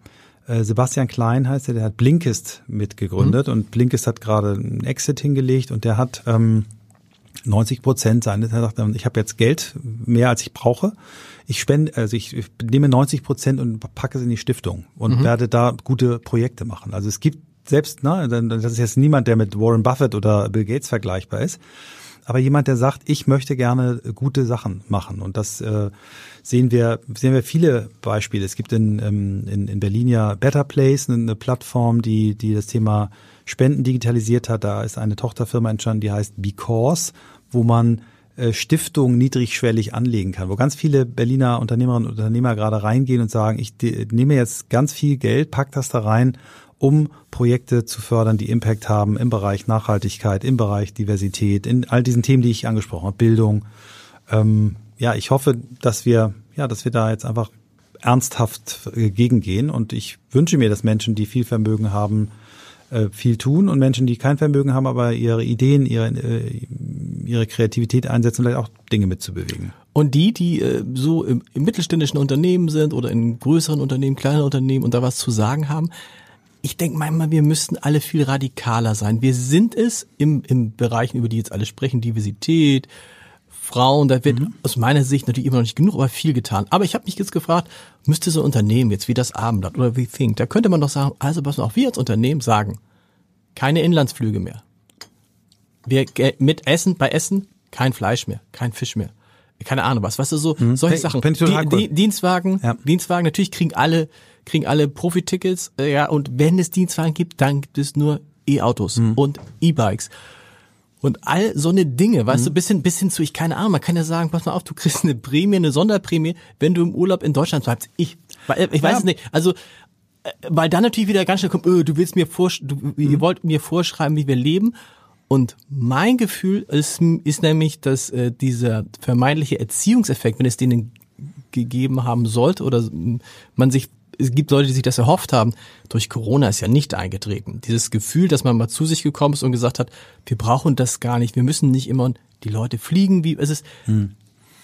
äh, Sebastian Klein heißt er, der hat Blinkist mitgegründet mhm. und Blinkist hat gerade einen Exit hingelegt und der hat ähm, 90 Prozent seines, er sagt, ich habe jetzt Geld mehr als ich brauche. Ich spende, also ich, ich nehme 90 Prozent und packe es in die Stiftung und mhm. werde da gute Projekte machen. Also es gibt selbst, ne, das ist jetzt niemand, der mit Warren Buffett oder Bill Gates vergleichbar ist, aber jemand, der sagt, ich möchte gerne gute Sachen machen und das äh, sehen wir, sehen wir viele Beispiele. Es gibt in, ähm, in, in Berlin ja Better Place, eine Plattform, die, die das Thema Spenden digitalisiert hat. Da ist eine Tochterfirma entstanden, die heißt Because, wo man äh, Stiftungen niedrigschwellig anlegen kann, wo ganz viele Berliner Unternehmerinnen und Unternehmer gerade reingehen und sagen, ich nehme jetzt ganz viel Geld, pack das da rein, um Projekte zu fördern, die Impact haben im Bereich Nachhaltigkeit, im Bereich Diversität, in all diesen Themen, die ich angesprochen habe, Bildung. Ähm, ja, ich hoffe, dass wir, ja, dass wir da jetzt einfach ernsthaft äh, gegengehen. Und ich wünsche mir, dass Menschen, die viel Vermögen haben, äh, viel tun und Menschen, die kein Vermögen haben, aber ihre Ideen, ihre, äh, ihre Kreativität einsetzen, vielleicht auch Dinge mitzubewegen. Und die, die so im, mittelständischen Unternehmen sind oder in größeren Unternehmen, kleineren Unternehmen und da was zu sagen haben, ich denke manchmal, wir müssten alle viel radikaler sein. Wir sind es im, im Bereichen, über die jetzt alle sprechen, Diversität, Frauen, da wird mhm. aus meiner Sicht natürlich immer noch nicht genug, aber viel getan. Aber ich habe mich jetzt gefragt, müsste so ein Unternehmen jetzt wie das Abendblatt oder wie Think, da könnte man doch sagen, also was auch wir als Unternehmen sagen, keine Inlandsflüge mehr. Wir mit Essen, bei Essen kein Fleisch mehr, kein Fisch mehr. Keine Ahnung was, was weißt du, so mhm. solche Sachen. Die, die, Dienstwagen, ja. Dienstwagen, natürlich kriegen alle kriegen alle Profitickets, äh, ja, und wenn es Dienstwagen gibt, dann gibt es nur E-Autos mhm. und E-Bikes. Und all so eine Dinge, weißt mhm. du, bisschen, bisschen zu, ich keine Ahnung, man kann ja sagen, pass mal auf, du kriegst eine Prämie, eine Sonderprämie, wenn du im Urlaub in Deutschland bleibst. Ich, ich weiß ja. es nicht. Also, äh, weil dann natürlich wieder ganz schnell kommt, öh, du willst mir vor, du, mhm. ihr wollt mir vorschreiben, wie wir leben. Und mein Gefühl ist, ist nämlich, dass äh, dieser vermeintliche Erziehungseffekt, wenn es denen gegeben haben sollte oder man sich es gibt Leute, die sich das erhofft haben. Durch Corona ist ja nicht eingetreten. Dieses Gefühl, dass man mal zu sich gekommen ist und gesagt hat, wir brauchen das gar nicht, wir müssen nicht immer die Leute fliegen, wie es ist. Hm.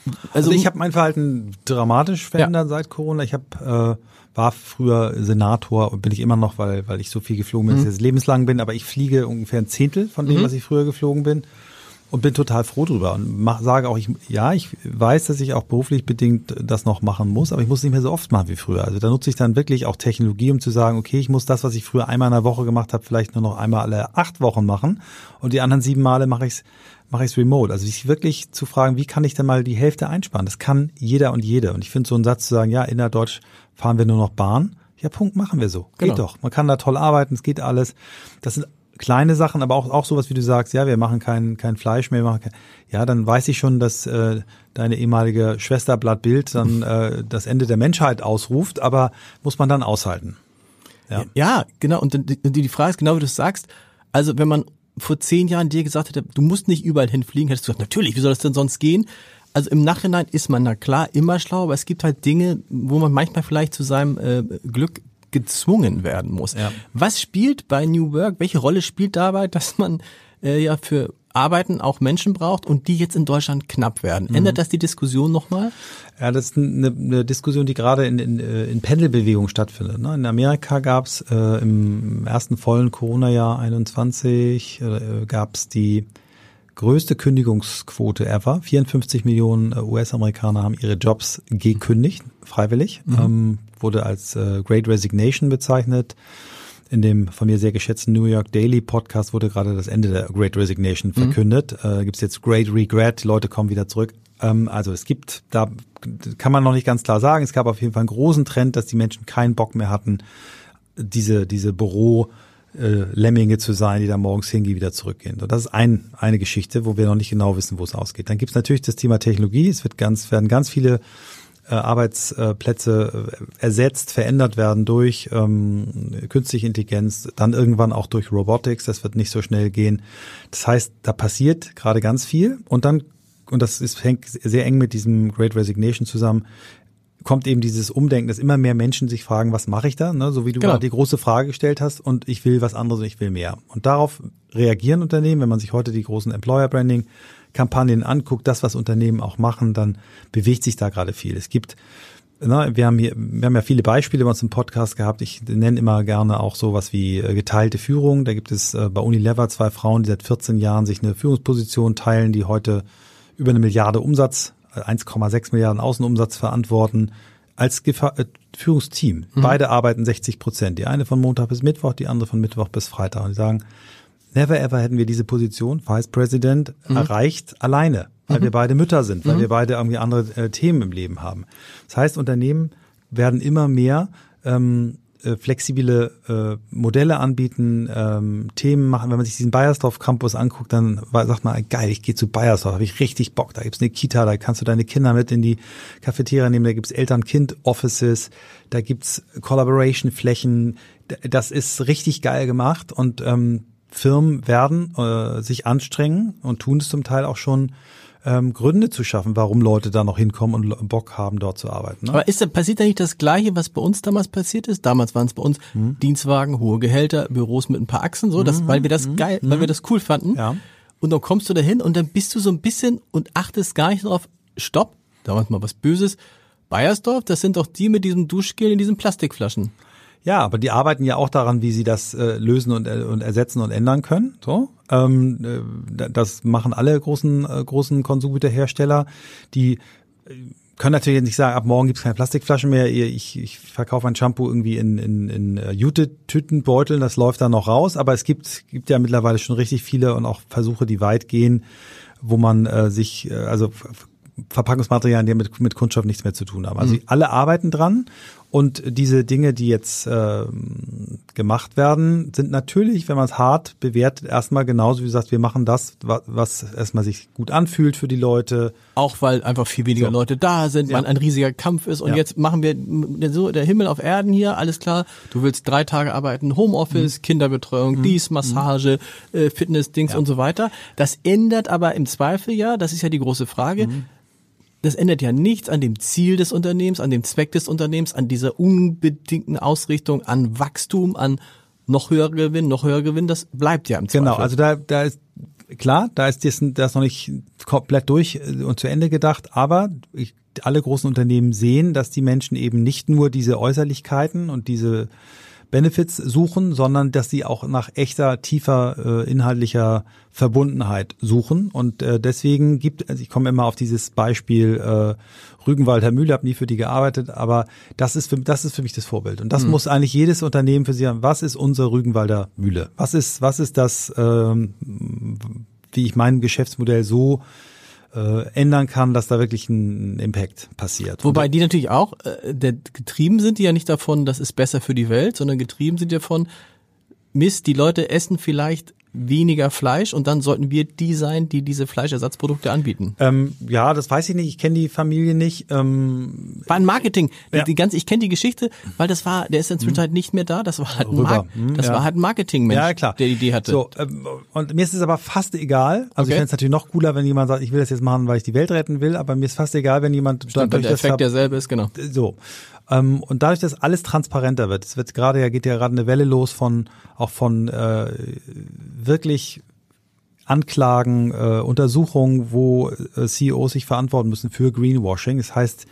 Also, also, ich habe mein Verhalten dramatisch verändert ja. seit Corona. Ich habe äh, war früher Senator und bin ich immer noch, weil weil ich so viel geflogen bin, mhm. dass ich jetzt lebenslang bin. Aber ich fliege ungefähr ein Zehntel von dem, mhm. was ich früher geflogen bin und bin total froh drüber und mach, sage auch, ich, ja, ich weiß, dass ich auch beruflich bedingt das noch machen muss, aber ich muss es nicht mehr so oft machen wie früher. Also da nutze ich dann wirklich auch Technologie, um zu sagen, okay, ich muss das, was ich früher einmal in der Woche gemacht habe, vielleicht nur noch einmal alle acht Wochen machen und die anderen sieben Male mache ich es mache ich es remote. Also sich wirklich zu fragen, wie kann ich denn mal die Hälfte einsparen? Das kann jeder und jede. Und ich finde so einen Satz zu sagen, ja, innerdeutsch fahren wir nur noch Bahn. Ja, Punkt, machen wir so. Genau. Geht doch. Man kann da toll arbeiten, es geht alles. Das sind kleine Sachen, aber auch, auch sowas, wie du sagst, ja, wir machen kein, kein Fleisch mehr, wir machen kein, ja, dann weiß ich schon, dass äh, deine ehemalige Schwester Blatt Bild dann äh, das Ende der Menschheit ausruft, aber muss man dann aushalten. Ja, ja genau. Und die, die Frage ist genau, wie du es sagst. Also wenn man vor zehn Jahren dir gesagt hätte, du musst nicht überall hinfliegen, hättest du gesagt, natürlich, wie soll das denn sonst gehen? Also im Nachhinein ist man na klar immer schlau, aber es gibt halt Dinge, wo man manchmal vielleicht zu seinem äh, Glück gezwungen werden muss. Ja. Was spielt bei New Work, welche Rolle spielt dabei, dass man äh, ja für Arbeiten auch Menschen braucht und die jetzt in Deutschland knapp werden? Ändert das die Diskussion nochmal? Ja, das ist eine, eine Diskussion, die gerade in, in, in Pendelbewegung stattfindet. Ne? In Amerika gab es äh, im ersten vollen Corona-Jahr 21 äh, gab es die größte Kündigungsquote ever. 54 Millionen äh, US-Amerikaner haben ihre Jobs gekündigt, freiwillig. Ähm, wurde als äh, Great Resignation bezeichnet. In dem von mir sehr geschätzten New York Daily Podcast wurde gerade das Ende der Great Resignation verkündet. Äh, Gibt es jetzt Great Regret, die Leute kommen wieder zurück. Ähm, also es gibt, da kann man noch nicht ganz klar sagen, es gab auf jeden Fall einen großen Trend, dass die Menschen keinen Bock mehr hatten, diese, diese Büro äh, Lemminge zu sein, die da morgens hingehen, wieder zurückgehen. So, das ist ein, eine Geschichte, wo wir noch nicht genau wissen, wo es ausgeht. Dann gibt es natürlich das Thema Technologie. Es wird ganz, werden ganz viele Arbeitsplätze äh, ersetzt, verändert werden durch ähm, künstliche Intelligenz, dann irgendwann auch durch Robotics. Das wird nicht so schnell gehen. Das heißt, da passiert gerade ganz viel und dann und das ist, hängt sehr eng mit diesem Great Resignation zusammen, kommt eben dieses Umdenken, dass immer mehr Menschen sich fragen, was mache ich da? Ne? So wie du Genau. gerade die große Frage gestellt hast und ich will was anderes und ich will mehr. Und darauf reagieren Unternehmen, wenn man sich heute die großen Employer Branding Kampagnen anguckt, das, was Unternehmen auch machen, dann bewegt sich da gerade viel. Es gibt na, wir haben hier, wir haben ja viele Beispiele bei uns im Podcast gehabt. Ich nenne immer gerne auch sowas wie äh, geteilte Führung. Da gibt es äh, bei Unilever zwei Frauen, die seit 14 Jahren sich eine Führungsposition teilen, die heute über eine Milliarde Umsatz, äh, 1,6 Milliarden Außenumsatz verantworten als Gefa äh, Führungsteam. Beide arbeiten 60 Prozent. Die eine von Montag bis Mittwoch, die andere von Mittwoch bis Freitag. Und die sagen, never ever hätten wir diese Position, Vice President, erreicht alleine, weil wir beide Mütter sind, weil wir beide irgendwie andere äh, Themen im Leben haben. Das heißt, Unternehmen werden immer mehr ähm, äh, flexible äh, Modelle anbieten, ähm, Themen machen. Wenn man sich diesen Bayersdorf Campus anguckt, dann sagt man, geil, ich gehe zu Bayersdorf, habe ich richtig Bock. Da gibt's eine Kita, da kannst du deine Kinder mit in die Cafeteria nehmen, da gibt's Eltern-Kind-Offices, da gibt's Collaboration-Flächen. Das ist richtig geil gemacht und ähm, Firmen werden äh, sich anstrengen und tun es zum Teil auch schon, ähm, Gründe zu schaffen, warum Leute da noch hinkommen und Bock haben, dort zu arbeiten. Ne? Aber ist da, passiert da nicht das Gleiche, was bei uns damals passiert ist? Damals waren es bei uns Hm. Dienstwagen, hohe Gehälter, Büros mit ein paar Achsen, so, das, weil wir das geil, weil wir das cool fanden. Hm. Ja. Und dann kommst du dahin und dann bist du so ein bisschen und achtest gar nicht drauf, stopp, damals mal was Böses. Bayersdorf, das sind doch die mit diesem Duschgel in diesen Plastikflaschen. Ja, aber die arbeiten ja auch daran, wie sie das äh, lösen und, äh, und ersetzen und ändern können. So, ähm, äh, da- das machen alle großen äh, großen Konsumgüterhersteller. Die äh, können natürlich nicht sagen, ab morgen gibt's keine Plastikflaschen mehr. Ich, ich verkaufe ein Shampoo irgendwie in, in, in äh, Jute-Tütenbeuteln, das läuft dann noch raus. Aber es gibt, gibt ja mittlerweile schon richtig viele und auch Versuche, die weit gehen, wo man äh, sich, äh, also Verpackungsmaterialien, die mit, mit Kunststoff nichts mehr zu tun haben. Also alle arbeiten dran und diese Dinge, die jetzt ähm, gemacht werden, sind natürlich, wenn man es hart bewertet, erstmal genauso wie du sagst, wir machen das, wa- was erstmal sich gut anfühlt für die Leute. Auch weil einfach viel weniger So. Leute da sind, weil Ja. ein riesiger Kampf ist und Ja. jetzt machen wir so der Himmel auf Erden hier, alles klar. Du willst drei Tage arbeiten, Homeoffice, Kinderbetreuung, dies, Massage, äh, Fitness, Dings und so weiter. Das ändert aber im Zweifel ja, das ist ja die große Frage. Das ändert ja nichts an dem Ziel des Unternehmens, an dem Zweck des Unternehmens, an dieser unbedingten Ausrichtung, an Wachstum, an noch höherer Gewinn, noch höherer Gewinn. Das bleibt ja im Zweifel. Genau, also da, da ist klar, da ist das, das noch nicht komplett durch äh, und zu Ende gedacht, aber ich, alle großen Unternehmen sehen, dass die Menschen eben nicht nur diese Äußerlichkeiten und diese Benefits suchen, sondern dass sie auch nach echter, tiefer, äh, inhaltlicher Verbundenheit suchen. Und äh, deswegen gibt, also ich komme immer auf dieses Beispiel äh, Rügenwalder Mühle, habe nie für die gearbeitet, aber das ist für, das ist für mich das Vorbild. Und das muss eigentlich jedes Unternehmen für sich haben. Was ist unsere Rügenwalder Mühle? Was ist, was ist das, ähm, wie ich mein Geschäftsmodell so äh, ändern kann, dass da wirklich ein Impact passiert. Wobei die natürlich auch, äh, der, getrieben sind die ja nicht davon, das ist besser für die Welt, sondern getrieben sind die davon, Mist, die Leute essen vielleicht weniger Fleisch und dann sollten wir die sein, die diese Fleischersatzprodukte anbieten. Ähm, ja, das weiß ich nicht. Ich kenne die Familie nicht. Ähm, war ein Marketing. Ja. Die, die ganze, ich kenne die Geschichte, weil das war, der ist inzwischen halt nicht mehr da. Das war halt ein, Mar hm, das ja. war halt ein Marketingmensch, ja, klar. der die Idee hatte. So, ähm, und mir ist es aber fast egal. Also okay. ich fände es natürlich noch cooler, wenn jemand sagt, ich will das jetzt machen, weil ich die Welt retten will. Aber mir ist fast egal, wenn jemand Stimmt, dadurch, der Effekt derselbe ist, genau. So. Ähm, und dadurch, dass alles transparenter wird, es wird gerade ja geht ja gerade eine Welle los von auch von äh, wirklich Anklagen, äh, Untersuchungen, wo äh, CEOs sich verantworten müssen für Greenwashing. Das heißt,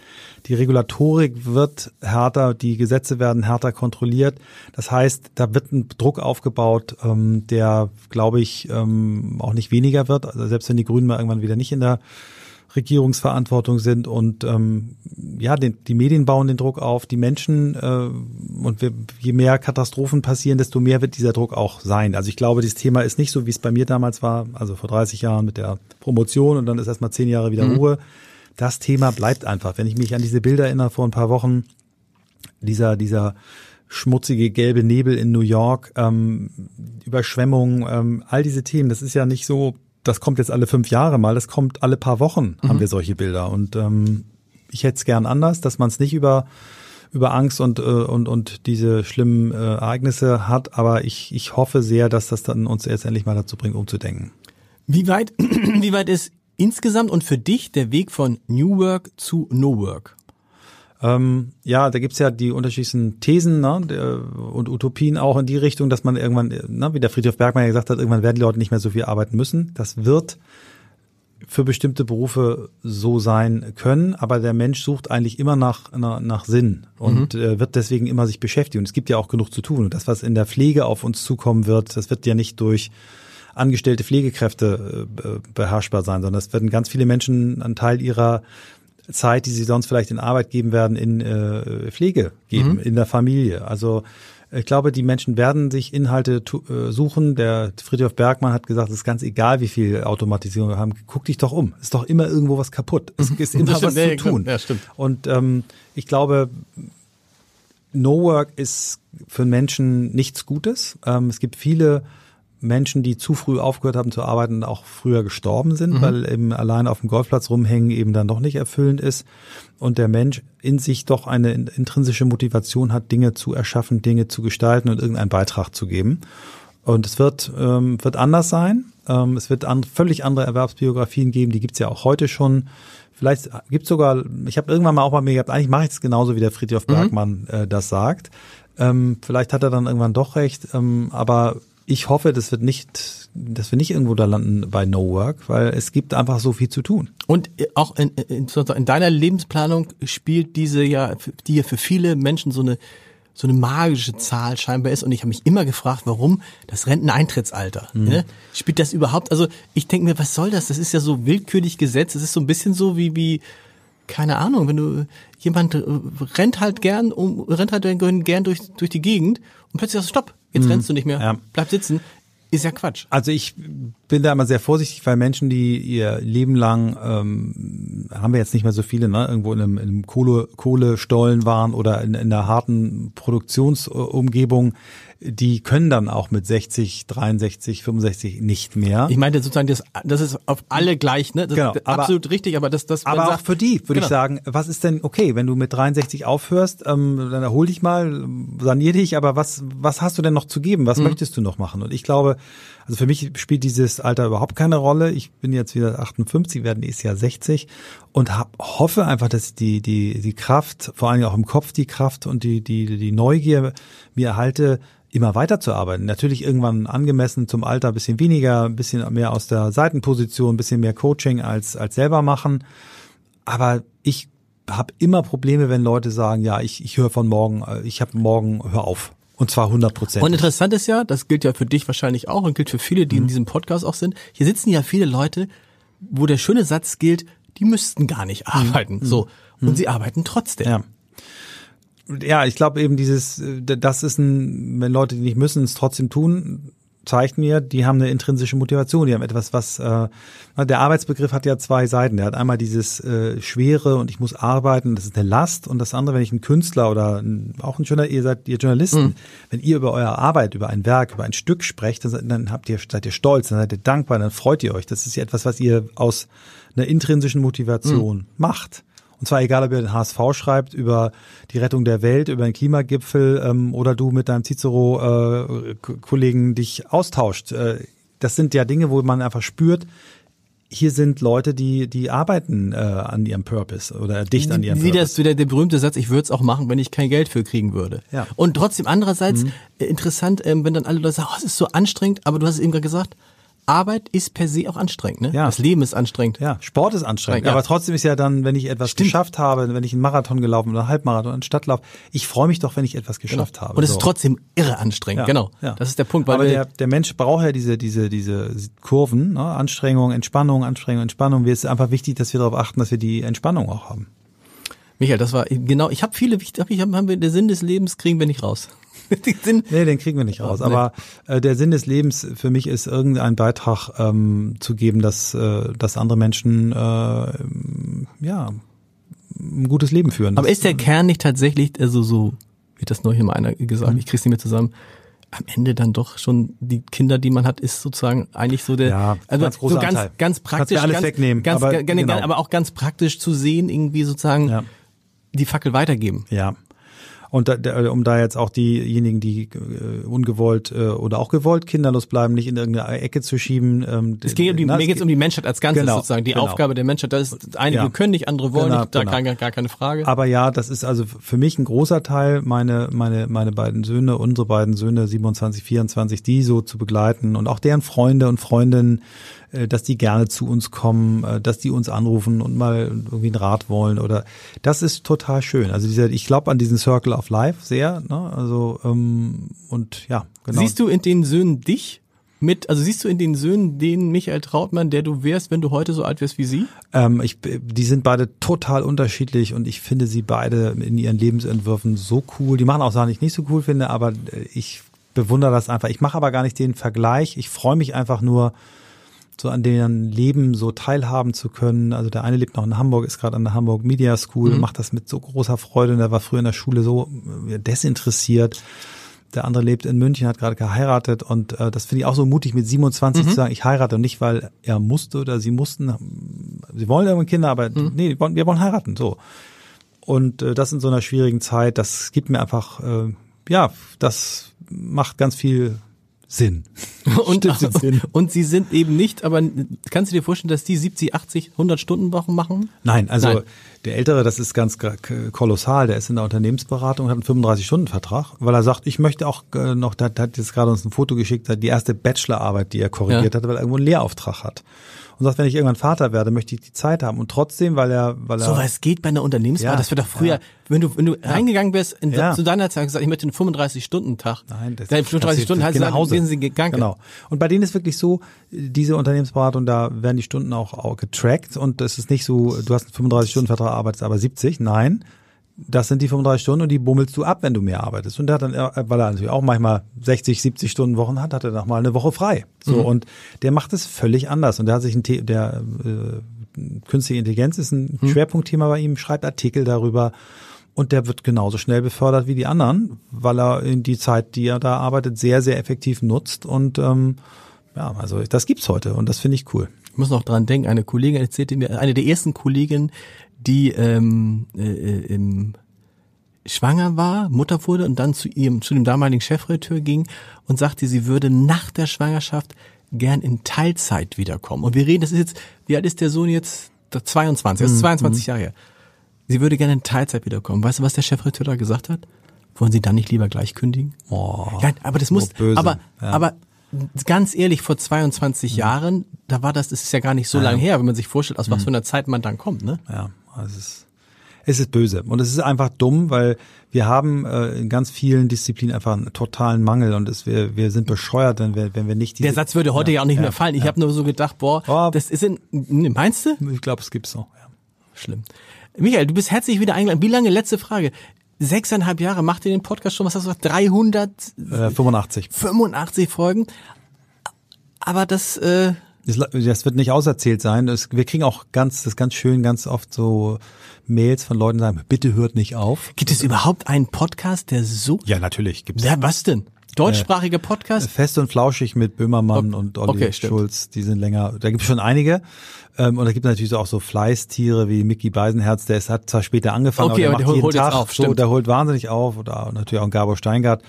die Regulatorik wird härter, die Gesetze werden härter kontrolliert. Das heißt, da wird ein Druck aufgebaut, ähm, der, glaube ich, ähm, auch nicht weniger wird. Also selbst wenn die Grünen mal irgendwann wieder nicht in der Regierungsverantwortung sind und ähm, ja, den, die Medien bauen den Druck auf, die Menschen äh, und wir, je mehr Katastrophen passieren, desto mehr wird dieser Druck auch sein. Also ich glaube, dieses Thema ist nicht so, wie es bei mir damals war, also vor 30 Jahren mit der Promotion und dann ist erstmal zehn Jahre wieder mhm. Ruhe. Das Thema bleibt einfach. Wenn ich mich an diese Bilder erinnere vor ein paar Wochen, dieser, dieser schmutzige gelbe Nebel in New York, ähm, Überschwemmungen, ähm, all diese Themen, das ist ja nicht so das kommt jetzt alle fünf Jahre mal, das kommt alle paar Wochen, mhm. haben wir solche Bilder. Und ähm, ich hätte es gern anders, dass man es nicht über über Angst und äh, und und diese schlimmen äh, Ereignisse hat, aber ich ich hoffe sehr, dass das dann uns jetzt endlich mal dazu bringt, umzudenken. Wie weit wie weit ist insgesamt und für dich der Weg von New Work zu No Work? Ähm, ja, da gibt's ja die unterschiedlichen Thesen ne, und Utopien auch in die Richtung, dass man irgendwann, ne, wie der Friedhof Bergmann ja gesagt hat, irgendwann werden die Leute nicht mehr so viel arbeiten müssen. Das wird für bestimmte Berufe so sein können, aber der Mensch sucht eigentlich immer nach, nach, nach Sinn und mhm. äh, wird deswegen immer sich beschäftigen. Und es gibt ja auch genug zu tun. Und das, was in der Pflege auf uns zukommen wird, das wird ja nicht durch angestellte Pflegekräfte äh, beherrschbar sein, sondern es werden ganz viele Menschen einen Teil ihrer Zeit, die sie sonst vielleicht in Arbeit geben werden, in äh, Pflege geben, mhm. in der Familie. Also ich glaube, die Menschen werden sich Inhalte äh, suchen. Der Friedhof Bergmann hat gesagt, es ist ganz egal, wie viel Automatisierung wir haben. Guck dich doch um. Es ist doch immer irgendwo was kaputt. Es ist immer was zu tun. Ja, stimmt. Und ähm, ich glaube, No Work ist für Menschen nichts Gutes. Ähm, es gibt viele Menschen, die zu früh aufgehört haben zu arbeiten, auch früher gestorben sind, mhm. weil eben allein auf dem Golfplatz rumhängen eben dann doch nicht erfüllend ist und der Mensch in sich doch eine intrinsische Motivation hat, Dinge zu erschaffen, Dinge zu gestalten und irgendeinen Beitrag zu geben. Und es wird, ähm, wird anders sein. Ähm, es wird an, völlig andere Erwerbsbiografien geben, die gibt's ja auch heute schon. Vielleicht gibt's sogar, ich habe irgendwann mal auch mal mir gehabt, eigentlich mache ich es genauso, wie der Friedhof mhm. Bergmann mhm. äh, das sagt. Ähm, vielleicht hat er dann irgendwann doch recht, ähm, aber ich hoffe, das wird nicht, dass wir nicht irgendwo da landen bei No Work, weil es gibt einfach so viel zu tun. Und auch in, in, in deiner Lebensplanung spielt diese ja, die ja für viele Menschen so eine so eine magische Zahl scheinbar ist. Und ich habe mich immer gefragt, warum das Renteneintrittsalter. Mhm. Ne? Spielt das überhaupt? Also ich denke mir, was soll das? Das ist ja so willkürlich gesetzt. Es ist so ein bisschen so wie wie keine Ahnung, wenn du jemand rennt halt gern um rennt halt gern durch durch die Gegend und plötzlich sagst du Stopp, jetzt mhm. rennst du nicht mehr, ja. bleib sitzen. Ist ja Quatsch. Also ich bin da immer sehr vorsichtig, weil Menschen, die ihr Leben lang, ähm, haben wir jetzt nicht mehr so viele, ne, irgendwo in einem, in einem Kohle, Kohlestollen waren oder in, in einer harten Produktionsumgebung, die können dann auch mit 60, 63, 65 nicht mehr. Ich meinte sozusagen, das, das ist auf alle gleich, ne? Das genau, ist absolut aber, richtig, aber das, das. Aber auch sagt, für die würde genau. ich sagen, was ist denn okay, wenn du mit 63 aufhörst, ähm, dann erhol dich mal, sanier dich, aber was, was hast du denn noch zu geben? Was mhm. möchtest du noch machen? Und ich glaube, also für mich spielt dieses Alter überhaupt keine Rolle. Ich bin jetzt wieder 58, werde nächstes Jahr 60 und hab, hoffe einfach, dass die, die, die Kraft, vor allem auch im Kopf die Kraft und die, die, die Neugier mir erhalte, immer weiterzuarbeiten. Natürlich irgendwann angemessen zum Alter ein bisschen weniger, ein bisschen mehr aus der Seitenposition, ein bisschen mehr Coaching als, als selber machen. Aber ich habe immer Probleme, wenn Leute sagen, ja, ich, ich höre von morgen, äh, ich habe morgen, hör auf. Und zwar 100 Prozent. Und interessant ist ja, das gilt ja für dich wahrscheinlich auch und gilt für viele, die mhm. in diesem Podcast auch sind. Hier sitzen ja viele Leute, wo der schöne Satz gilt, die müssten gar nicht mhm. arbeiten. Mhm. So. Und mhm. sie arbeiten trotzdem. Ja ja, ich glaube eben dieses, äh, das ist ein, wenn Leute, die nicht müssen, es trotzdem tun, zeigt mir, die haben eine intrinsische Motivation, die haben etwas, was äh, der Arbeitsbegriff hat ja zwei Seiten. Der hat einmal dieses äh, Schwere und ich muss arbeiten, das ist eine Last und das andere, wenn ich ein Künstler oder ein, auch ein Journalist, ihr seid ihr Journalisten, mhm. wenn ihr über eure Arbeit, über ein Werk, über ein Stück sprecht, dann, dann habt ihr seid ihr stolz, dann seid ihr dankbar, dann freut ihr euch. Das ist ja etwas, was ihr aus einer intrinsischen Motivation mhm. macht. Und zwar egal, ob ihr den HSV schreibt über die Rettung der Welt, über den Klimagipfel ähm, oder du mit deinem Cicero-Kollegen äh, dich austauscht. Äh, das sind ja Dinge, wo man einfach spürt, hier sind Leute, die die arbeiten äh, an ihrem Purpose oder dicht an ihrem Wie Purpose. das wieder der berühmte Satz, ich würde es auch machen, wenn ich kein Geld für kriegen würde. Ja. Und trotzdem andererseits mhm. äh, interessant, ähm, wenn dann alle Leute sagen, oh, es ist so anstrengend, aber du hast es eben gerade gesagt, Arbeit ist per se auch anstrengend, ne? Ja. Das Leben ist anstrengend. Ja, Sport ist anstrengend. Ja. Aber trotzdem ist ja dann, wenn ich etwas Stimmt. geschafft habe, wenn ich einen Marathon gelaufen oder einen Halbmarathon, einen Stadtlauf, ich freue mich doch, wenn ich etwas geschafft genau. habe. Und es so. ist trotzdem irre anstrengend, Ja, genau. ja. Das ist der Punkt, weil Aber der, der Mensch braucht ja diese, diese, diese Kurven, ne? Anstrengung, Entspannung, Anstrengung, Entspannung. Wir ist einfach wichtig, dass wir darauf achten, dass wir die Entspannung auch haben. Michael, das war genau, ich habe viele, hab ich, haben wir, der Sinn des Lebens kriegen wir nicht raus. Den Nee, den kriegen wir nicht raus. Nee. Aber äh, der Sinn des Lebens für mich ist, irgendeinen Beitrag ähm, zu geben, dass, äh, dass andere Menschen äh, ja ein gutes Leben führen. aber Das- ist der Kern nicht tatsächlich, also so, wie hat das neulich mal einer gesagt, Mhm. ich krieg's nicht mehr zusammen, am Ende dann doch schon die Kinder, die man hat, ist sozusagen eigentlich so der, Ja, also ganz so ganz, Anteil. ganz praktisch, alles ganz, wegnehmen, ganz, aber aber, genau. aber auch ganz praktisch zu sehen, irgendwie sozusagen Ja. die Fackel weitergeben. Ja. Und da, da, um da jetzt auch diejenigen, die äh, ungewollt äh, oder auch gewollt kinderlos bleiben, nicht in irgendeine Ecke zu schieben. Ähm, Es geht um die, na, mir geht es um die Menschheit als Ganzes Genau, sozusagen. Die genau. Aufgabe der Menschheit, das ist, einige Ja. können nicht, andere wollen Genau, nicht, da genau. gar, gar keine Frage. Aber ja, das ist also für mich ein großer Teil, meine, meine, meine beiden Söhne, unsere beiden Söhne, 27, 24, die so zu begleiten und auch deren Freunde und Freundinnen, dass die gerne zu uns kommen, äh, dass die uns anrufen und mal irgendwie einen Rat wollen oder das ist total schön. Also dieser, ich glaube an diesen Circle of Life sehr, ne? Also ähm, und ja, genau. Siehst du in den Söhnen dich mit, also siehst du in den Söhnen den Michael Trautmann, der du wärst, wenn du heute so alt wärst wie sie? Ähm, ich, die sind beide total unterschiedlich und ich finde sie beide in ihren Lebensentwürfen so cool. Die machen auch Sachen, die ich nicht so cool finde, aber äh, ich bewundere das einfach. Ich mache aber gar nicht den Vergleich. Ich freue mich einfach nur, so an deren Leben so teilhaben zu können. Also der eine lebt noch in Hamburg, ist gerade an der Hamburg Media School, Mhm. macht das mit so großer Freude und der war früher in der Schule so äh, desinteressiert. Der andere lebt in München, hat gerade geheiratet und äh, das finde ich auch so mutig mit 27 Mhm. zu sagen, ich heirate und nicht, weil er musste oder sie mussten. Sie wollen irgendwann Kinder, aber Mhm. nee, wir wollen, wir wollen heiraten, so. Und äh, das in so einer schwierigen Zeit, das gibt mir einfach, äh, ja, das macht ganz viel Sinn. Und, und sie sind eben nicht, aber kannst du dir vorstellen, dass die 70, 80, 100 Stunden Wochen machen? Nein, also Nein. der Ältere, das ist ganz kolossal, der ist in der Unternehmensberatung hat einen 35-Stunden-Vertrag, weil er sagt, ich möchte auch äh, noch, der hat jetzt gerade uns ein Foto geschickt, hat die erste Bachelorarbeit, die er korrigiert Ja. hat, weil er irgendwo einen Lehrauftrag hat. Und sagt, wenn ich irgendwann Vater werde, möchte ich die Zeit haben. Und trotzdem, weil er, weil er. So was geht bei einer Unternehmenswahl. Ja, das wird doch früher, ja. wenn du, wenn du reingegangen wärst, in, Ja. zu deiner Zeit gesagt, ich möchte einen 35-Stunden-Tag. Nein, das Dein 35 Stunden heißt, nach Hause. sind sie gegangen. Genau. Und bei denen ist wirklich so, diese Unternehmensberatung, da werden die Stunden auch, auch getrackt und es ist nicht so, du hast einen 35-Stunden-Vertrag, arbeitest aber 70. Nein, das sind die 35 Stunden und die bummelst du ab, wenn du mehr arbeitest. Und der hat dann, äh, weil er natürlich auch manchmal 60, 70 Stunden Wochen hat, hat er noch mal eine Woche frei. So Mhm. und der macht es völlig anders. Und der hat sich ein, The der äh, künstliche Intelligenz ist ein Mhm. Schwerpunktthema bei ihm, schreibt Artikel darüber. Und der wird genauso schnell befördert wie die anderen, weil er in die Zeit, die er da arbeitet, sehr, sehr effektiv nutzt. Und ähm, ja, also das gibt's heute und das finde ich cool. Ich muss noch dran denken, eine Kollegin erzählte mir, eine der ersten Kolleginnen, die ähm, äh, äh, im schwanger war, Mutter wurde und dann zu ihrem, zu dem damaligen Chefredakteur ging und sagte, sie würde nach der Schwangerschaft gern in Teilzeit wiederkommen. Und wir reden, das ist jetzt, wie alt ist der Sohn jetzt? Der 22, das ist 22 Jahre her. Sie würde gerne in Teilzeit wiederkommen. Weißt du, was der Chefredakteur da gesagt hat? Wollen Sie dann nicht lieber gleich kündigen? Oh, Ja, aber das muss, böse. aber, Ja. aber ganz ehrlich, vor 22 Jahren, da war das, das ist ja gar nicht so lange her, wenn man sich vorstellt, aus was für einer Zeit man dann kommt, ne? Ja, es ist, es ist böse. Und es ist einfach dumm, weil wir haben äh, in ganz vielen Disziplinen einfach einen totalen Mangel und es, wir, wir sind bescheuert, wenn wir, wenn wir nicht diese, Der Satz würde heute ja, auch nicht ja, mehr fallen. Ich ja. habe nur so gedacht, boah, Oh. das ist in, ne, meinst du? Ich glaube, es gibt's noch. Ja. Schlimm. Michael, du bist herzlich wieder eingeladen. Wie lange, letzte Frage, sechseinhalb Jahre macht ihr den Podcast schon, was hast du gesagt, 385 Äh, 85. Folgen. aber das, äh, Das, wird nicht auserzählt sein. Das, wir kriegen auch ganz, das ist ganz schön, ganz oft so Mails von Leuten, die sagen, bitte hört nicht auf. gibt es überhaupt einen Podcast, der so, Ja, natürlich gibt's ja, was denn? Deutschsprachiger Podcast? Fest und flauschig mit Böhmermann Ok- und Olli okay. Schulz, die sind länger, da gibt es schon einige. Ähm, und da gibt es natürlich auch so Fleißtiere wie Mickey Beisenherz, der ist, hat zwar später angefangen, Okay, aber aber der der macht holt jeden jetzt Tag auf, so, der holt wahnsinnig auf oder natürlich auch ein Gabor Steingart.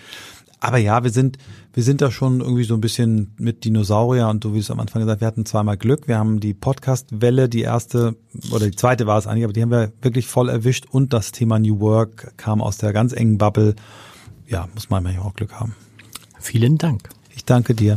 Aber ja, wir sind, wir sind da schon irgendwie so ein bisschen mit Dinosaurier und so wie es am Anfang gesagt, wir hatten zweimal Glück. Wir haben die Podcast-Welle, die erste oder die zweite war es eigentlich, aber die haben wir wirklich voll erwischt und das Thema New Work kam aus der ganz engen Bubble. Ja, muss man manchmal auch Glück haben. Vielen Dank. Ich danke dir.